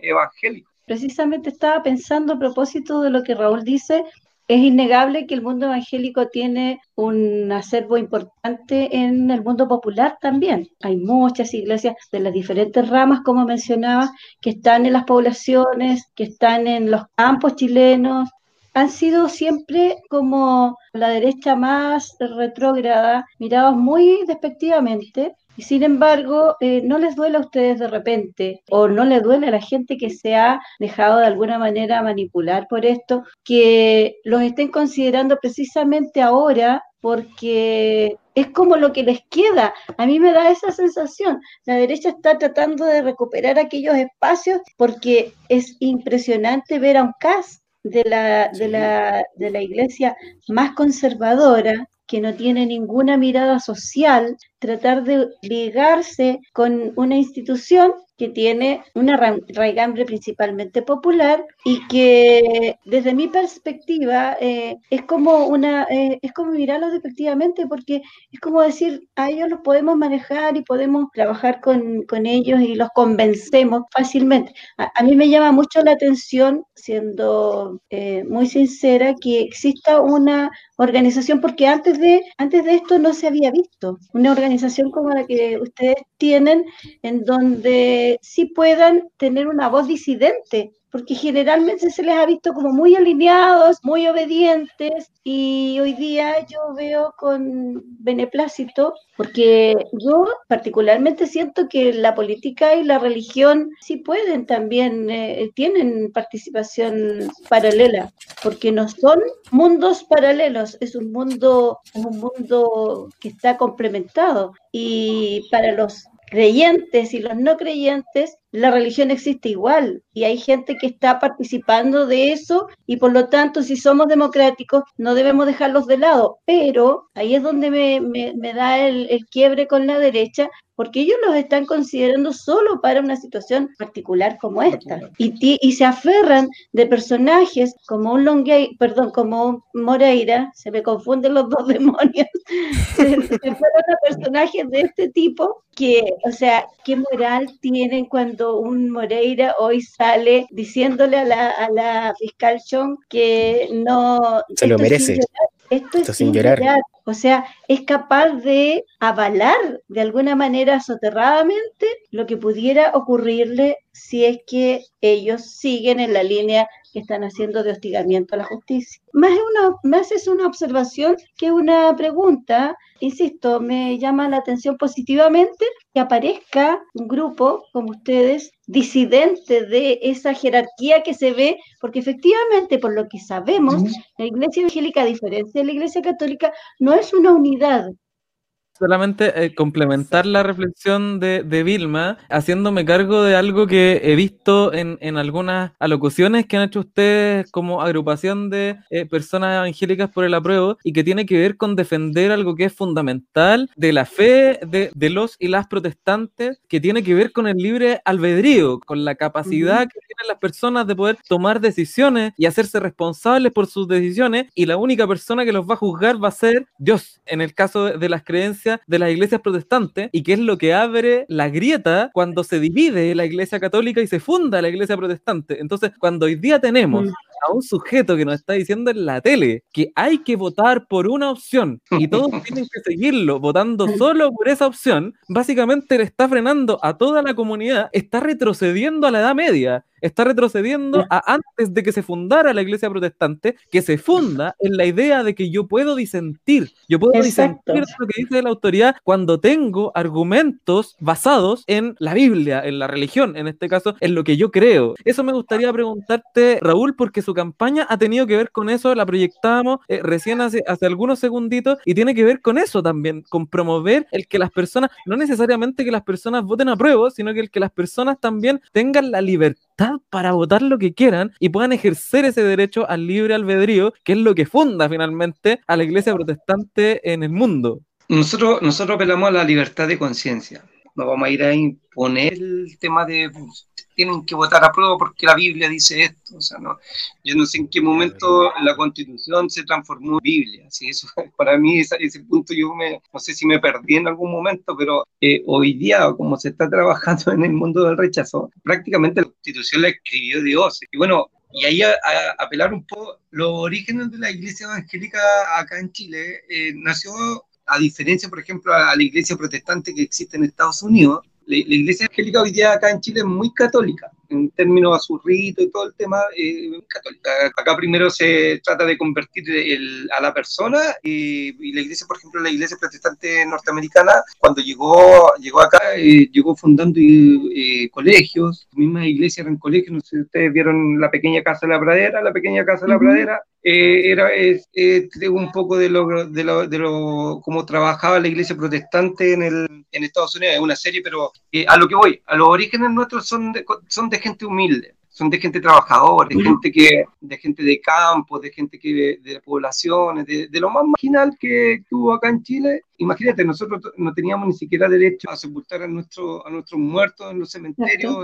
evangélicos. Precisamente estaba pensando a propósito de lo que Raúl dice es innegable que el mundo evangélico tiene un acervo importante en el mundo popular también. Hay muchas iglesias de las diferentes ramas, como mencionaba, que están en las poblaciones, que están en los campos chilenos, han sido siempre como la derecha más retrógrada, mirados muy despectivamente, y sin embargo eh, no les duele a ustedes de repente, o no les duele a la gente que se ha dejado de alguna manera manipular por esto, que los estén considerando precisamente ahora porque es como lo que les queda. A mí me da esa sensación. La derecha está tratando de recuperar aquellos espacios porque es impresionante ver a un CAS de la, de la, de la iglesia más conservadora, que no tiene ninguna mirada social, tratar de ligarse con una institución que tiene una raigambre principalmente popular y que desde mi perspectiva eh, es como una eh, es como mirarlos efectivamente porque es como decir a ellos los podemos manejar y podemos trabajar con, con ellos y los convencemos fácilmente a, mí me llama mucho la atención siendo eh, muy sincera que exista una organización porque antes de antes de esto no se había visto una organización como la que ustedes tienen en donde sí puedan tener una voz disidente, porque generalmente se les ha visto como muy alineados, muy obedientes, y hoy día yo veo con beneplácito, porque yo particularmente siento que la política y la religión sí pueden también, eh, tienen participación paralela, porque no son mundos paralelos, es un mundo, un mundo que está complementado. Y para los creyentes y los no creyentes, la religión existe igual y hay gente que está participando de eso y por lo tanto si somos democráticos no debemos dejarlos de lado. Pero ahí es donde me, me, da el, el, quiebre con la derecha porque ellos los están considerando solo para una situación particular como esta. Y, y se aferran de personajes como un Longuey, perdón, como Moreira, se me confunden los dos [laughs] demonios, se, aferran a personajes de este tipo que, o sea, ¿qué moral tienen cuando un Moreira hoy sale diciéndole a la, a la fiscal Chong que no... Se lo merece. Esto es sin llorar. O sea, es capaz de avalar de alguna manera soterradamente lo que pudiera ocurrirle si es que ellos siguen en la línea que están haciendo de hostigamiento a la justicia. Más, una, más es una observación que una pregunta. Insisto, me llama la atención positivamente que aparezca un grupo como ustedes, disidente de esa jerarquía que se ve, porque efectivamente, por lo que sabemos, la Iglesia Evangélica, a diferencia de la Iglesia Católica, no es una unidad, solamente eh, complementar la reflexión de, de, Vilma, haciéndome cargo de algo que he visto en, en algunas alocuciones que han hecho ustedes como agrupación de eh, personas evangélicas por el apruebo y que tiene que ver con defender algo que es fundamental de la fe de, de los y las protestantes, que tiene que ver con el libre albedrío, con la capacidad que tienen las personas de poder tomar decisiones y hacerse responsables por sus decisiones y la única persona que los va a juzgar va a ser Dios en el caso de las creencias de las iglesias protestantes y que es lo que abre la grieta cuando se divide la iglesia católica y se funda la iglesia protestante. Entonces, cuando hoy día tenemos mm. a un sujeto que nos está diciendo en la tele que hay que votar por una opción y todos [laughs] tienen que seguirlo votando solo por esa opción, básicamente le está frenando a toda la comunidad, está retrocediendo a la Edad Media está retrocediendo a antes de que se fundara la iglesia protestante, que se funda en la idea de que yo puedo disentir, yo puedo disentir de lo que dice la autoridad cuando tengo argumentos basados en la Biblia, en la religión, en este caso, en lo que yo creo. Eso me gustaría preguntarte, Raúl, porque su campaña ha tenido que ver con eso, la proyectábamos eh, recién hace, hace algunos segunditos y tiene que ver con eso también, con promover el que las personas, no necesariamente que las personas voten a prueba, sino que el que las personas también tengan la libertad para votar lo que quieran y puedan ejercer ese derecho al libre albedrío, que es lo que funda finalmente a la iglesia protestante en el mundo. Nosotros, nosotros apelamos a la libertad de conciencia. No vamos a ir a imponer el tema de tienen que votar a prueba porque la Biblia dice esto. O sea, no, yo no sé en qué momento la constitución se transformó en Biblia. ¿sí? Eso, [laughs] para mí ese, ese punto yo me, no sé si me perdí en algún momento, pero eh, hoy día, como se está trabajando [laughs] en el mundo del rechazo, prácticamente la constitución la escribió Dios. Y bueno, y ahí a, apelar un poco los orígenes de la iglesia evangélica acá en Chile. Eh, nació, a diferencia, por ejemplo, a, la iglesia protestante que existe en Estados Unidos, la, iglesia evangélica hoy día acá en Chile es muy católica en términos a su rito y todo el tema, eh, católica. Acá primero se trata de convertir a la persona y, la iglesia, por ejemplo, la iglesia protestante norteamericana, cuando llegó, llegó acá, eh, llegó fundando eh, colegios, mismas iglesias eran colegios, no sé si ustedes vieron la pequeña casa de la pradera, la pequeña casa de la pradera, eh, era un poco de lo, de, lo, de lo cómo trabajaba la iglesia protestante en, el, en Estados Unidos, es una serie, pero a lo que voy, a los orígenes nuestros son son de gente humilde, son de gente trabajadora, de gente que, de gente de campo, de gente que de, poblaciones, de, lo más marginal que tuvo acá en Chile. Imagínate, nosotros no teníamos ni siquiera derecho a sepultar a, nuestro, a nuestros muertos en los cementerios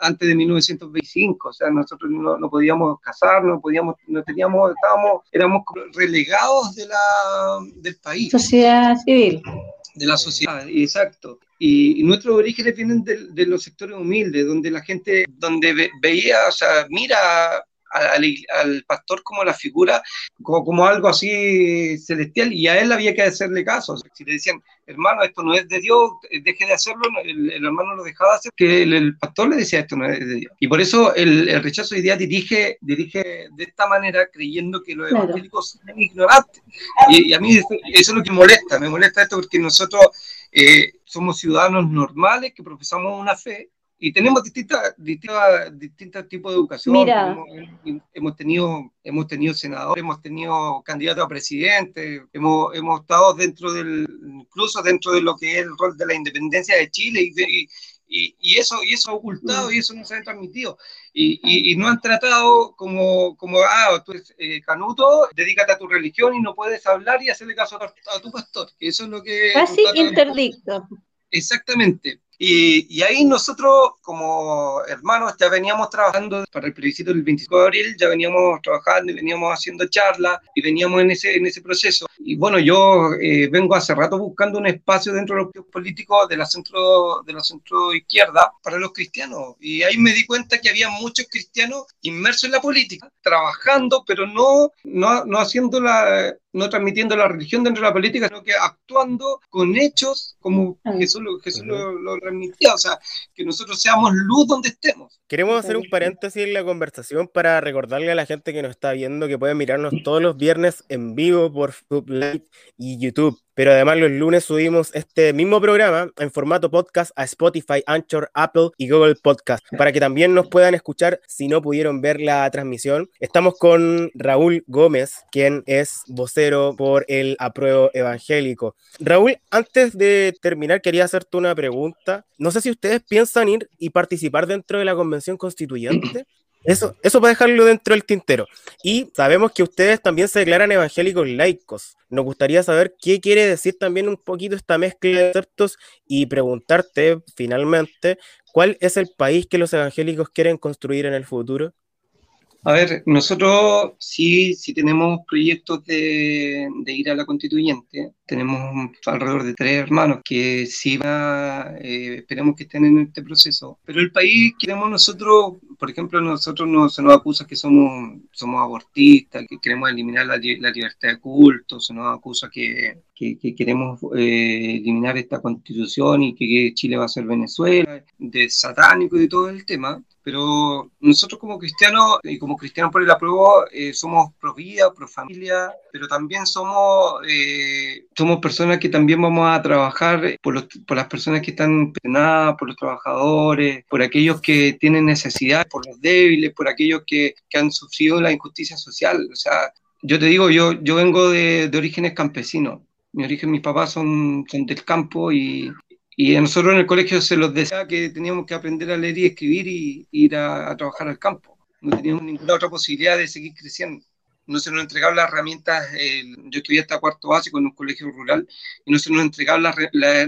antes de 1925. O sea, nosotros no, no, podíamos casar, no podíamos, no teníamos, estábamos, éramos relegados de la, del país. Sociedad civil. De la sociedad, exacto. Y, nuestros orígenes vienen de, los sectores humildes, donde la gente, donde veía, o sea, mira al, pastor como la figura, como, como, algo así celestial, y a él había que hacerle caso. si le decían, hermano, esto no es de Dios, deje de hacerlo, el, hermano lo dejaba hacer, que el, pastor le decía, esto no es de Dios. Y por eso el, rechazo de día dirige, dirige de esta manera, creyendo que los evangélicos son ignorantes. Y, y, a mí eso, eso es lo que molesta, me molesta esto porque nosotros eh, somos ciudadanos normales que profesamos una fe y tenemos distintas, distintas, distintos tipos de educación. Mira. Hemos, tenido, hemos tenido senadores, hemos tenido candidatos a presidente, hemos, hemos estado dentro del, incluso dentro de lo que es el rol de la independencia de Chile y, y, y, eso, y eso ocultado y eso no se ha transmitido. Y, y, no han tratado como, como ah, tú eres eh, canuto, dedícate a tu religión y no puedes hablar y hacerle caso a, tu pastor, que eso es lo que... Casi interdicto. Exactamente. Y, ahí nosotros, como hermanos, ya veníamos trabajando para el plebiscito del 25 de abril, ya veníamos trabajando y veníamos haciendo charlas y veníamos en ese, en ese proceso. Y bueno, yo eh, vengo hace rato buscando un espacio dentro de los políticos de la, centro, de la centro izquierda para los cristianos. Y ahí me di cuenta que había muchos cristianos inmersos en la política, trabajando, pero no, no, no haciendo la, no transmitiendo la religión dentro de la política, sino que actuando con hechos como Jesús, lo, Jesús lo, transmitía, o sea, que nosotros seamos luz donde estemos. Queremos hacer un paréntesis en la conversación para recordarle a la gente que nos está viendo que pueden mirarnos todos los viernes en vivo por Live y YouTube. Pero además los lunes subimos este mismo programa en formato podcast a Spotify, Anchor, Apple y Google Podcast para que también nos puedan escuchar si no pudieron ver la transmisión. Estamos con Raúl Gómez, quien es vocero por el apruebo evangélico. Raúl, antes de terminar quería hacerte una pregunta. No sé si ustedes piensan ir y participar dentro de la convención constituyente. Eso, eso para dejarlo dentro del tintero. Y sabemos que ustedes también se declaran evangélicos laicos. Nos gustaría saber qué quiere decir también un poquito esta mezcla de conceptos y preguntarte finalmente cuál es el país que los evangélicos quieren construir en el futuro. A ver, nosotros sí, sí tenemos proyectos de, ir a la constituyente. Tenemos alrededor de tres hermanos que sí va, eh, esperemos que estén en este proceso. Pero el país queremos nosotros, por ejemplo, nosotros no, se nos acusa que somos, somos abortistas, que queremos eliminar la, libertad de culto, se nos acusa que, que, queremos eh, eliminar esta constitución y que Chile va a ser Venezuela, de satánico y de todo el tema pero nosotros como cristianos y como cristianos por el apruebo eh, somos pro vida, pro familia, pero también somos, eh, somos personas que también vamos a trabajar por, los, por las personas que están penadas, por los trabajadores, por aquellos que tienen necesidad, por los débiles, por aquellos que, que han sufrido la injusticia social. O sea, yo te digo, yo, yo vengo de, de orígenes campesinos. Mi origen, mis papás son, son del campo y, y a nosotros en el colegio se nos decía que teníamos que aprender a leer y escribir y, ir a, trabajar al campo. No teníamos ninguna otra posibilidad de seguir creciendo. No se nos entregaban las herramientas, yo estudié hasta cuarto básico en un colegio rural, y no se nos entregaban las,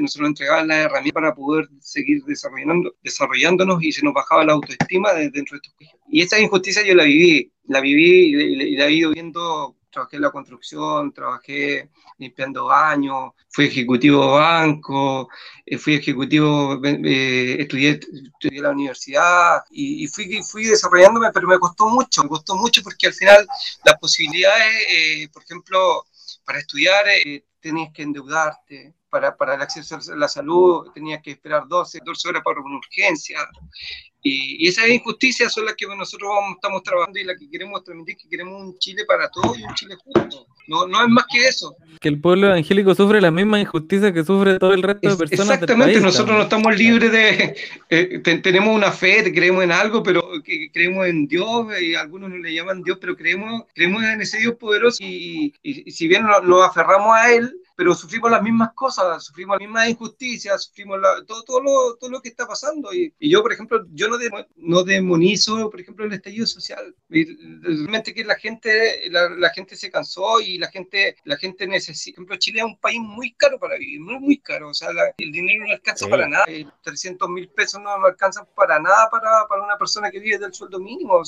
no se nos entregaban las herramientas para poder seguir desarrollando, desarrollándonos y se nos bajaba la autoestima dentro de estos colegios. Y esa injusticia yo la viví, la viví y la, he ido viendo trabajé en la construcción, trabajé limpiando baños, fui ejecutivo banco, eh, fui ejecutivo, eh, estudié, estudié la universidad y, fui, desarrollándome, pero me costó mucho, me costó mucho porque al final las posibilidades, eh, por ejemplo, para estudiar tenías que endeudarte, para, para, el acceso a la salud tenías que esperar 12, 12 horas para una urgencia. Y, esas injusticias son las que nosotros estamos trabajando y las que queremos transmitir, que queremos un Chile para todos y un Chile justo. No, no es más que eso. Que el pueblo evangélico sufre la misma injusticia que sufre todo el resto de personas. Exactamente, nosotros no estamos libres de... Eh, tenemos una fe, creemos en algo, pero que, creemos en Dios, y algunos no le llaman Dios, pero creemos, creemos en ese Dios poderoso y, y, si bien nos aferramos a Él, pero sufrimos las mismas cosas, sufrimos las mismas injusticias, sufrimos todo, todo, lo, todo lo que está pasando. Y, yo, por ejemplo, yo no, no demonizo, por ejemplo, el estallido social. Realmente que la gente, la, gente se cansó y la gente, la gente necesita. Por ejemplo, Chile es un país muy caro para vivir, muy, muy caro. O sea, el dinero no alcanza para nada. 300 mil pesos no, alcanzan para nada para, para, una persona que vive del sueldo mínimo.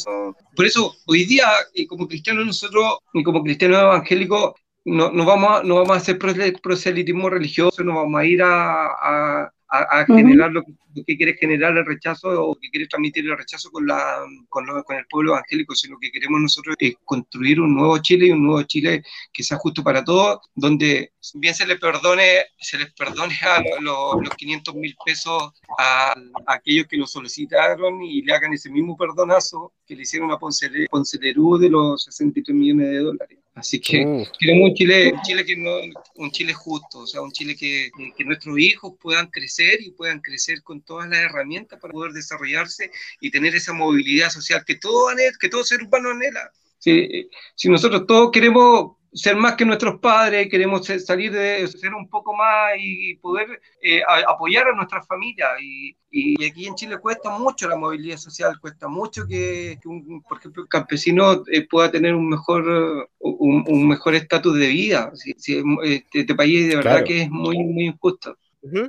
por eso, hoy día, como cristianos nosotros, y como cristianos evangélicos, no, no, vamos a, no vamos a hacer proselitismo religioso, no vamos a ir a, a, a, generar lo que, quiere generar el rechazo o que quiere transmitir el rechazo con, la, con, con, el pueblo evangélico, sino que queremos nosotros es construir un nuevo Chile y un nuevo Chile que sea justo para todos, donde bien se les perdone, se les perdone a los, los 500 mil pesos a, aquellos que lo solicitaron y le hagan ese mismo perdonazo que le hicieron a Ponce, Ponce de los 63 millones de dólares. Así que queremos un Chile, Chile que no, un Chile justo, o sea, un Chile que, que, nuestros hijos puedan crecer y puedan crecer con todas las herramientas para poder desarrollarse y tener esa movilidad social que todo, que todo ser humano anhela. Si, si nosotros todos queremos ser más que nuestros padres, queremos salir de ser un poco más y poder eh, apoyar a nuestras familias. Y, y, aquí en Chile cuesta mucho la movilidad social, cuesta mucho que, un, por ejemplo, el campesino eh, pueda tener un mejor un, mejor estatus de vida. Si, este, este, país de verdad que es muy, muy injusto.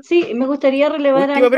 Sí, me gustaría relevar algo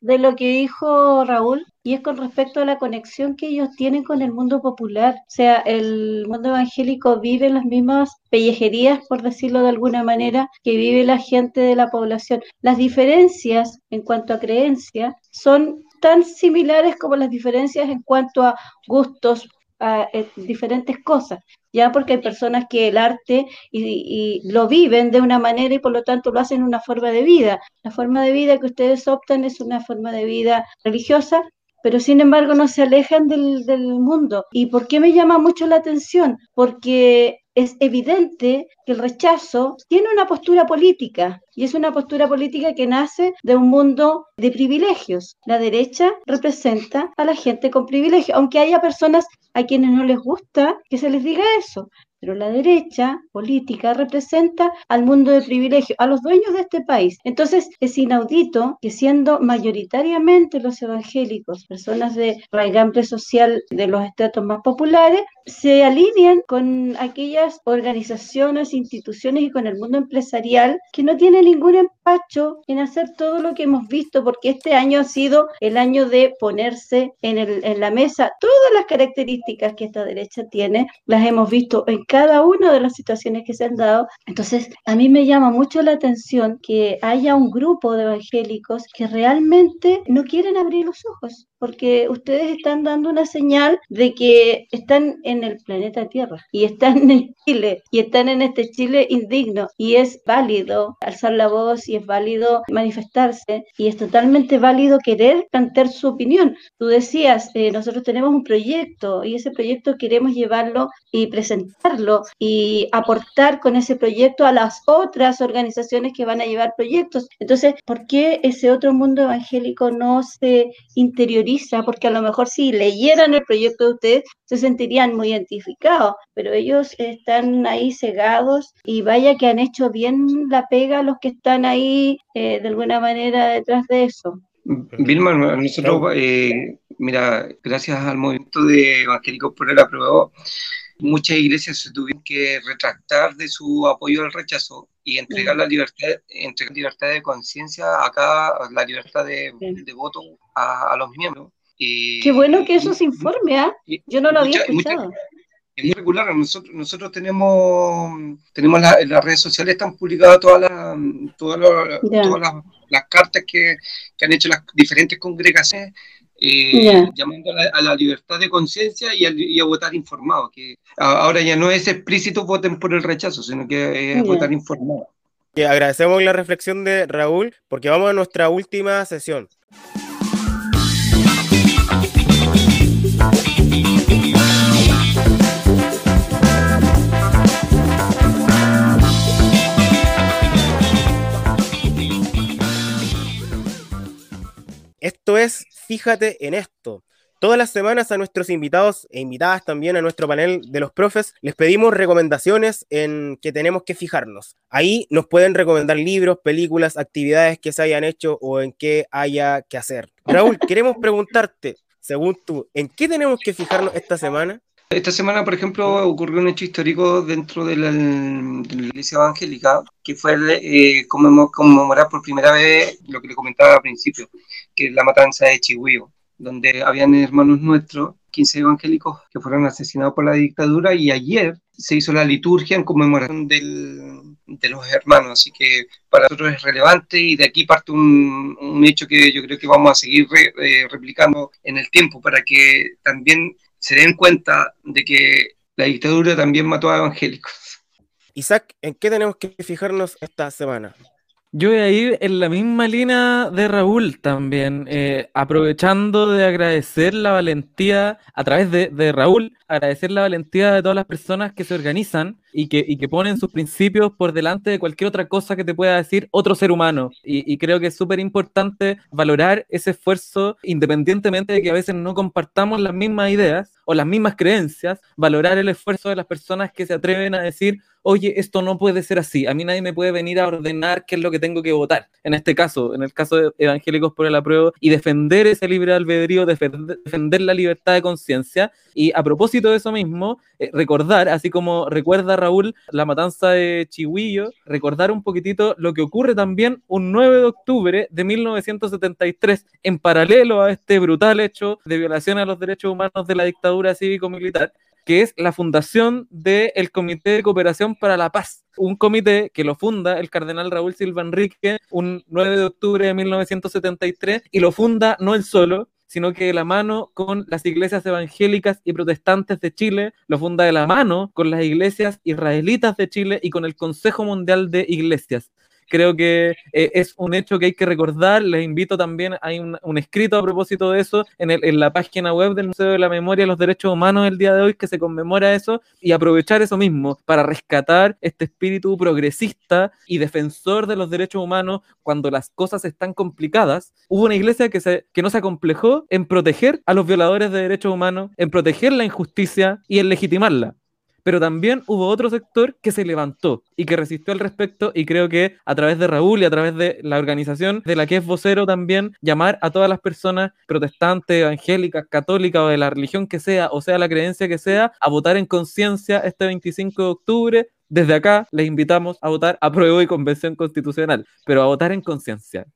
de, lo que dijo Raúl, y es con respecto a la conexión que ellos tienen con el mundo popular. O sea, el mundo evangélico vive las mismas pellejerías, por decirlo de alguna manera, que vive la gente de la población. Las diferencias en cuanto a creencia son tan similares como las diferencias en cuanto a gustos, a, eh, diferentes cosas ya porque hay personas que el arte y, lo viven de una manera y por lo tanto lo hacen una forma de vida. La forma de vida que ustedes optan es una forma de vida religiosa, pero sin embargo no se alejan del, mundo. ¿Y por qué me llama mucho la atención? Porque es evidente que el rechazo tiene una postura política y es una postura política que nace de un mundo de privilegios. La derecha representa a la gente con privilegios, aunque haya personas a quienes no les gusta que se les diga eso pero la derecha política representa al mundo de privilegio, a los dueños de este país. Entonces es inaudito que siendo mayoritariamente los evangélicos, personas de raigambre social de los estratos más populares, se alineen con aquellas organizaciones, instituciones y con el mundo empresarial que no tiene ningún empacho en hacer todo lo que hemos visto, porque este año ha sido el año de ponerse en, el, en la mesa todas las características que esta derecha tiene, las hemos visto en cada una de las situaciones que se han dado. Entonces, a mí me llama mucho la atención que haya un grupo de evangélicos que realmente no quieren abrir los ojos, porque ustedes están dando una señal de que están en el planeta Tierra y están en Chile y están en este Chile indigno y es válido alzar la voz y es válido manifestarse y es totalmente válido querer plantear su opinión. Tú decías, eh, nosotros tenemos un proyecto y ese proyecto queremos llevarlo y presentarlo y aportar con ese proyecto a las otras organizaciones que van a llevar proyectos. Entonces, ¿por qué ese otro mundo evangélico no se interioriza? Porque a lo mejor si leyeran el proyecto de ustedes, se sentirían muy identificados, pero ellos están ahí cegados y vaya que han hecho bien la pega los que están ahí eh, de alguna manera detrás de eso. Vilma, nosotros, eh, mira, gracias al movimiento de Evangélicos por el Aprobado, muchas iglesias se tuvieron que retractar de su apoyo al rechazo y entregar la libertad, entregar libertad de conciencia acá, la libertad de, voto a, los miembros. Qué bueno que eso se informe, ¿ah? Yo no lo había escuchado. Es muy regular. Nosotros, nosotros tenemos, tenemos las redes sociales, están publicadas todas las, todas las, las, cartas que, que, han hecho las diferentes congregaciones eh, llamando a la, libertad de conciencia y, a votar informado. Que ahora ya no es explícito voten por el rechazo, sino que es votar informado. Y agradecemos la reflexión de Raúl porque vamos a nuestra última sesión. Esto es Fíjate en esto. Todas las semanas a nuestros invitados e invitadas también a nuestro panel de los profes les pedimos recomendaciones en que tenemos que fijarnos. Ahí nos pueden recomendar libros, películas, actividades que se hayan hecho o en qué haya que hacer. Raúl, queremos preguntarte, según tú, ¿en qué tenemos que fijarnos esta semana? Esta semana, por ejemplo, ocurrió un hecho histórico dentro de la, Iglesia Evangélica, que fue eh, conmemorar por primera vez lo que le comentaba al principio, que es la matanza de Chihuahua, donde habían hermanos nuestros, 15 evangélicos, que fueron asesinados por la dictadura, y ayer se hizo la liturgia en conmemoración de los hermanos, así que para nosotros es relevante y de aquí parte un, hecho que yo creo que vamos a seguir eh, replicando en el tiempo para que también se den cuenta de que la dictadura también mató a evangélicos. Isaac, ¿en qué tenemos que fijarnos esta semana? Yo voy a ir en la misma línea de Raúl también, eh, aprovechando de agradecer la valentía, a través de, Raúl, agradecer la valentía de todas las personas que se organizan y que, y que ponen sus principios por delante de cualquier otra cosa que te pueda decir otro ser humano. Y, y creo que es súper importante valorar ese esfuerzo, independientemente de que a veces no compartamos las mismas ideas o las mismas creencias, valorar el esfuerzo de las personas que se atreven a decir, oye, esto no puede ser así, a mí nadie me puede venir a ordenar qué es lo que tengo que votar. En este caso, en el caso de Evangélicos por el Apruebo, y defender ese libre albedrío, defender, la libertad de conciencia. Y a propósito de eso mismo, eh, recordar, así como recuerda Raúl la matanza de Chihuillo, recordar un poquitito lo que ocurre también un 9 de octubre de 1973, en paralelo a este brutal hecho de violación a los derechos humanos de la dictadura cívico-militar, que es la fundación del Comité de Cooperación para la Paz, un comité que lo funda el cardenal Raúl Silva Enrique un 9 de octubre de 1973 y lo funda no él solo, sino que de la mano con las iglesias evangélicas y protestantes de Chile, lo funda de la mano con las iglesias israelitas de Chile y con el Consejo Mundial de Iglesias. Creo que eh, es un hecho que hay que recordar. Les invito también, hay un, escrito a propósito de eso en, en, la página web del Museo de la Memoria y los Derechos Humanos el día de hoy que se conmemora eso y aprovechar eso mismo para rescatar este espíritu progresista y defensor de los derechos humanos cuando las cosas están complicadas. Hubo una iglesia que, se, que no se acomplejó en proteger a los violadores de derechos humanos, en proteger la injusticia y en legitimarla pero también hubo otro sector que se levantó y que resistió al respecto y creo que a través de Raúl y a través de la organización de la que es vocero también, llamar a todas las personas protestantes, evangélicas, católicas o de la religión que sea, o sea la creencia que sea, a votar en conciencia este 25 de octubre. Desde acá les invitamos a votar a prueba y convención constitucional, pero a votar en conciencia.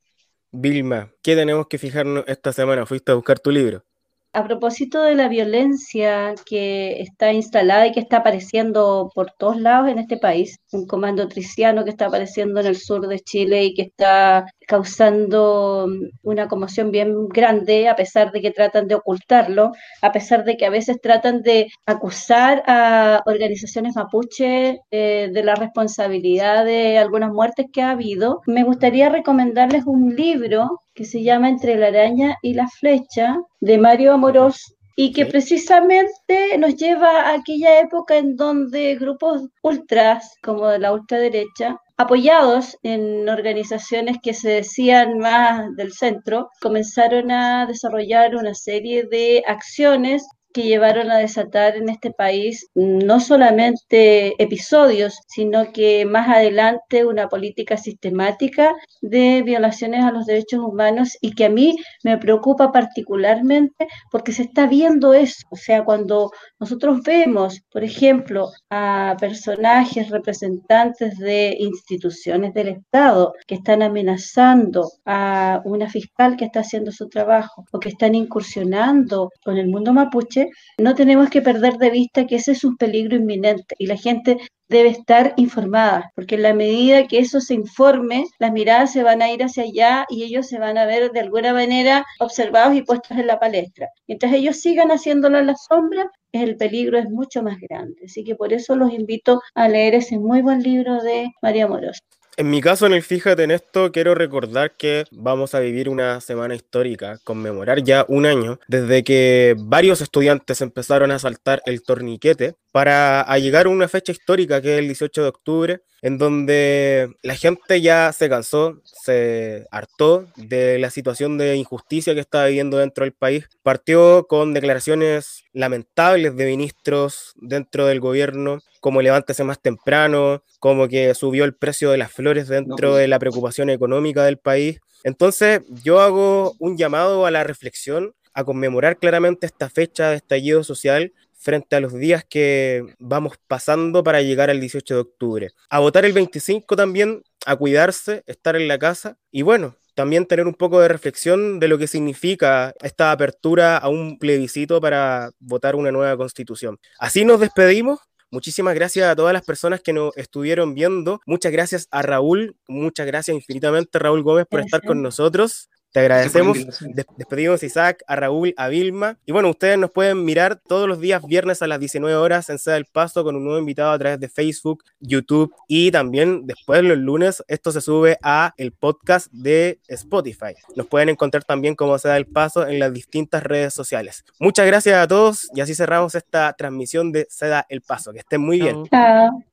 Vilma, ¿qué tenemos que fijarnos esta semana? ¿Fuiste a buscar tu libro? A propósito de la violencia que está instalada y que está apareciendo por todos lados en este país, un comando triciano que está apareciendo en el sur de Chile y que está causando una conmoción bien grande, a pesar de que tratan de ocultarlo, a pesar de que a veces tratan de acusar a organizaciones mapuche eh, de la responsabilidad de algunas muertes que ha habido. Me gustaría recomendarles un libro que se llama Entre la araña y la flecha, de Mario Amorós, y que precisamente nos lleva a aquella época en donde grupos ultras, como de la ultraderecha, apoyados en organizaciones que se decían más del centro, comenzaron a desarrollar una serie de acciones que llevaron a desatar en este país no solamente episodios, sino que más adelante una política sistemática de violaciones a los derechos humanos y que a mí me preocupa particularmente porque se está viendo eso. O sea, cuando nosotros vemos, por ejemplo, a personajes representantes de instituciones del Estado que están amenazando a una fiscal que está haciendo su trabajo o que están incursionando con el mundo mapuche, no tenemos que perder de vista que ese es un peligro inminente y la gente debe estar informada, porque en la medida que eso se informe, las miradas se van a ir hacia allá y ellos se van a ver de alguna manera observados y puestos en la palestra. Mientras ellos sigan haciéndolo en la sombra, el peligro es mucho más grande. Así que por eso los invito a leer ese muy buen libro de María Morosa. En mi caso, en el Fíjate en esto, quiero recordar que vamos a vivir una semana histórica, conmemorar ya un año desde que varios estudiantes empezaron a saltar el torniquete para llegar a una fecha histórica que es el 18 de octubre, en donde la gente ya se cansó, se hartó de la situación de injusticia que estaba viviendo dentro del país. Partió con declaraciones lamentables de ministros dentro del gobierno, como levántese más temprano, como que subió el precio de las flores dentro pues. de la preocupación económica del país. Entonces yo hago un llamado a la reflexión, a conmemorar claramente esta fecha de estallido social frente a los días que vamos pasando para llegar al 18 de octubre. A votar el 25 también, a cuidarse, estar en la casa y bueno, también tener un poco de reflexión de lo que significa esta apertura a un plebiscito para votar una nueva constitución. Así nos despedimos. Muchísimas gracias a todas las personas que nos estuvieron viendo. Muchas gracias a Raúl. Muchas gracias infinitamente, Raúl Gómez, por estar con nosotros. Te agradecemos. despedimos a Isaac, a Raúl, a Vilma. Y bueno, ustedes nos pueden mirar todos los días viernes a las 19 horas en Seda del Paso con un nuevo invitado a través de Facebook, YouTube y también después los lunes esto se sube a el podcast de Spotify. Nos pueden encontrar también como Seda del Paso en las distintas redes sociales. Muchas gracias a todos y así cerramos esta transmisión de Seda el Paso. Que estén muy bien. Chao.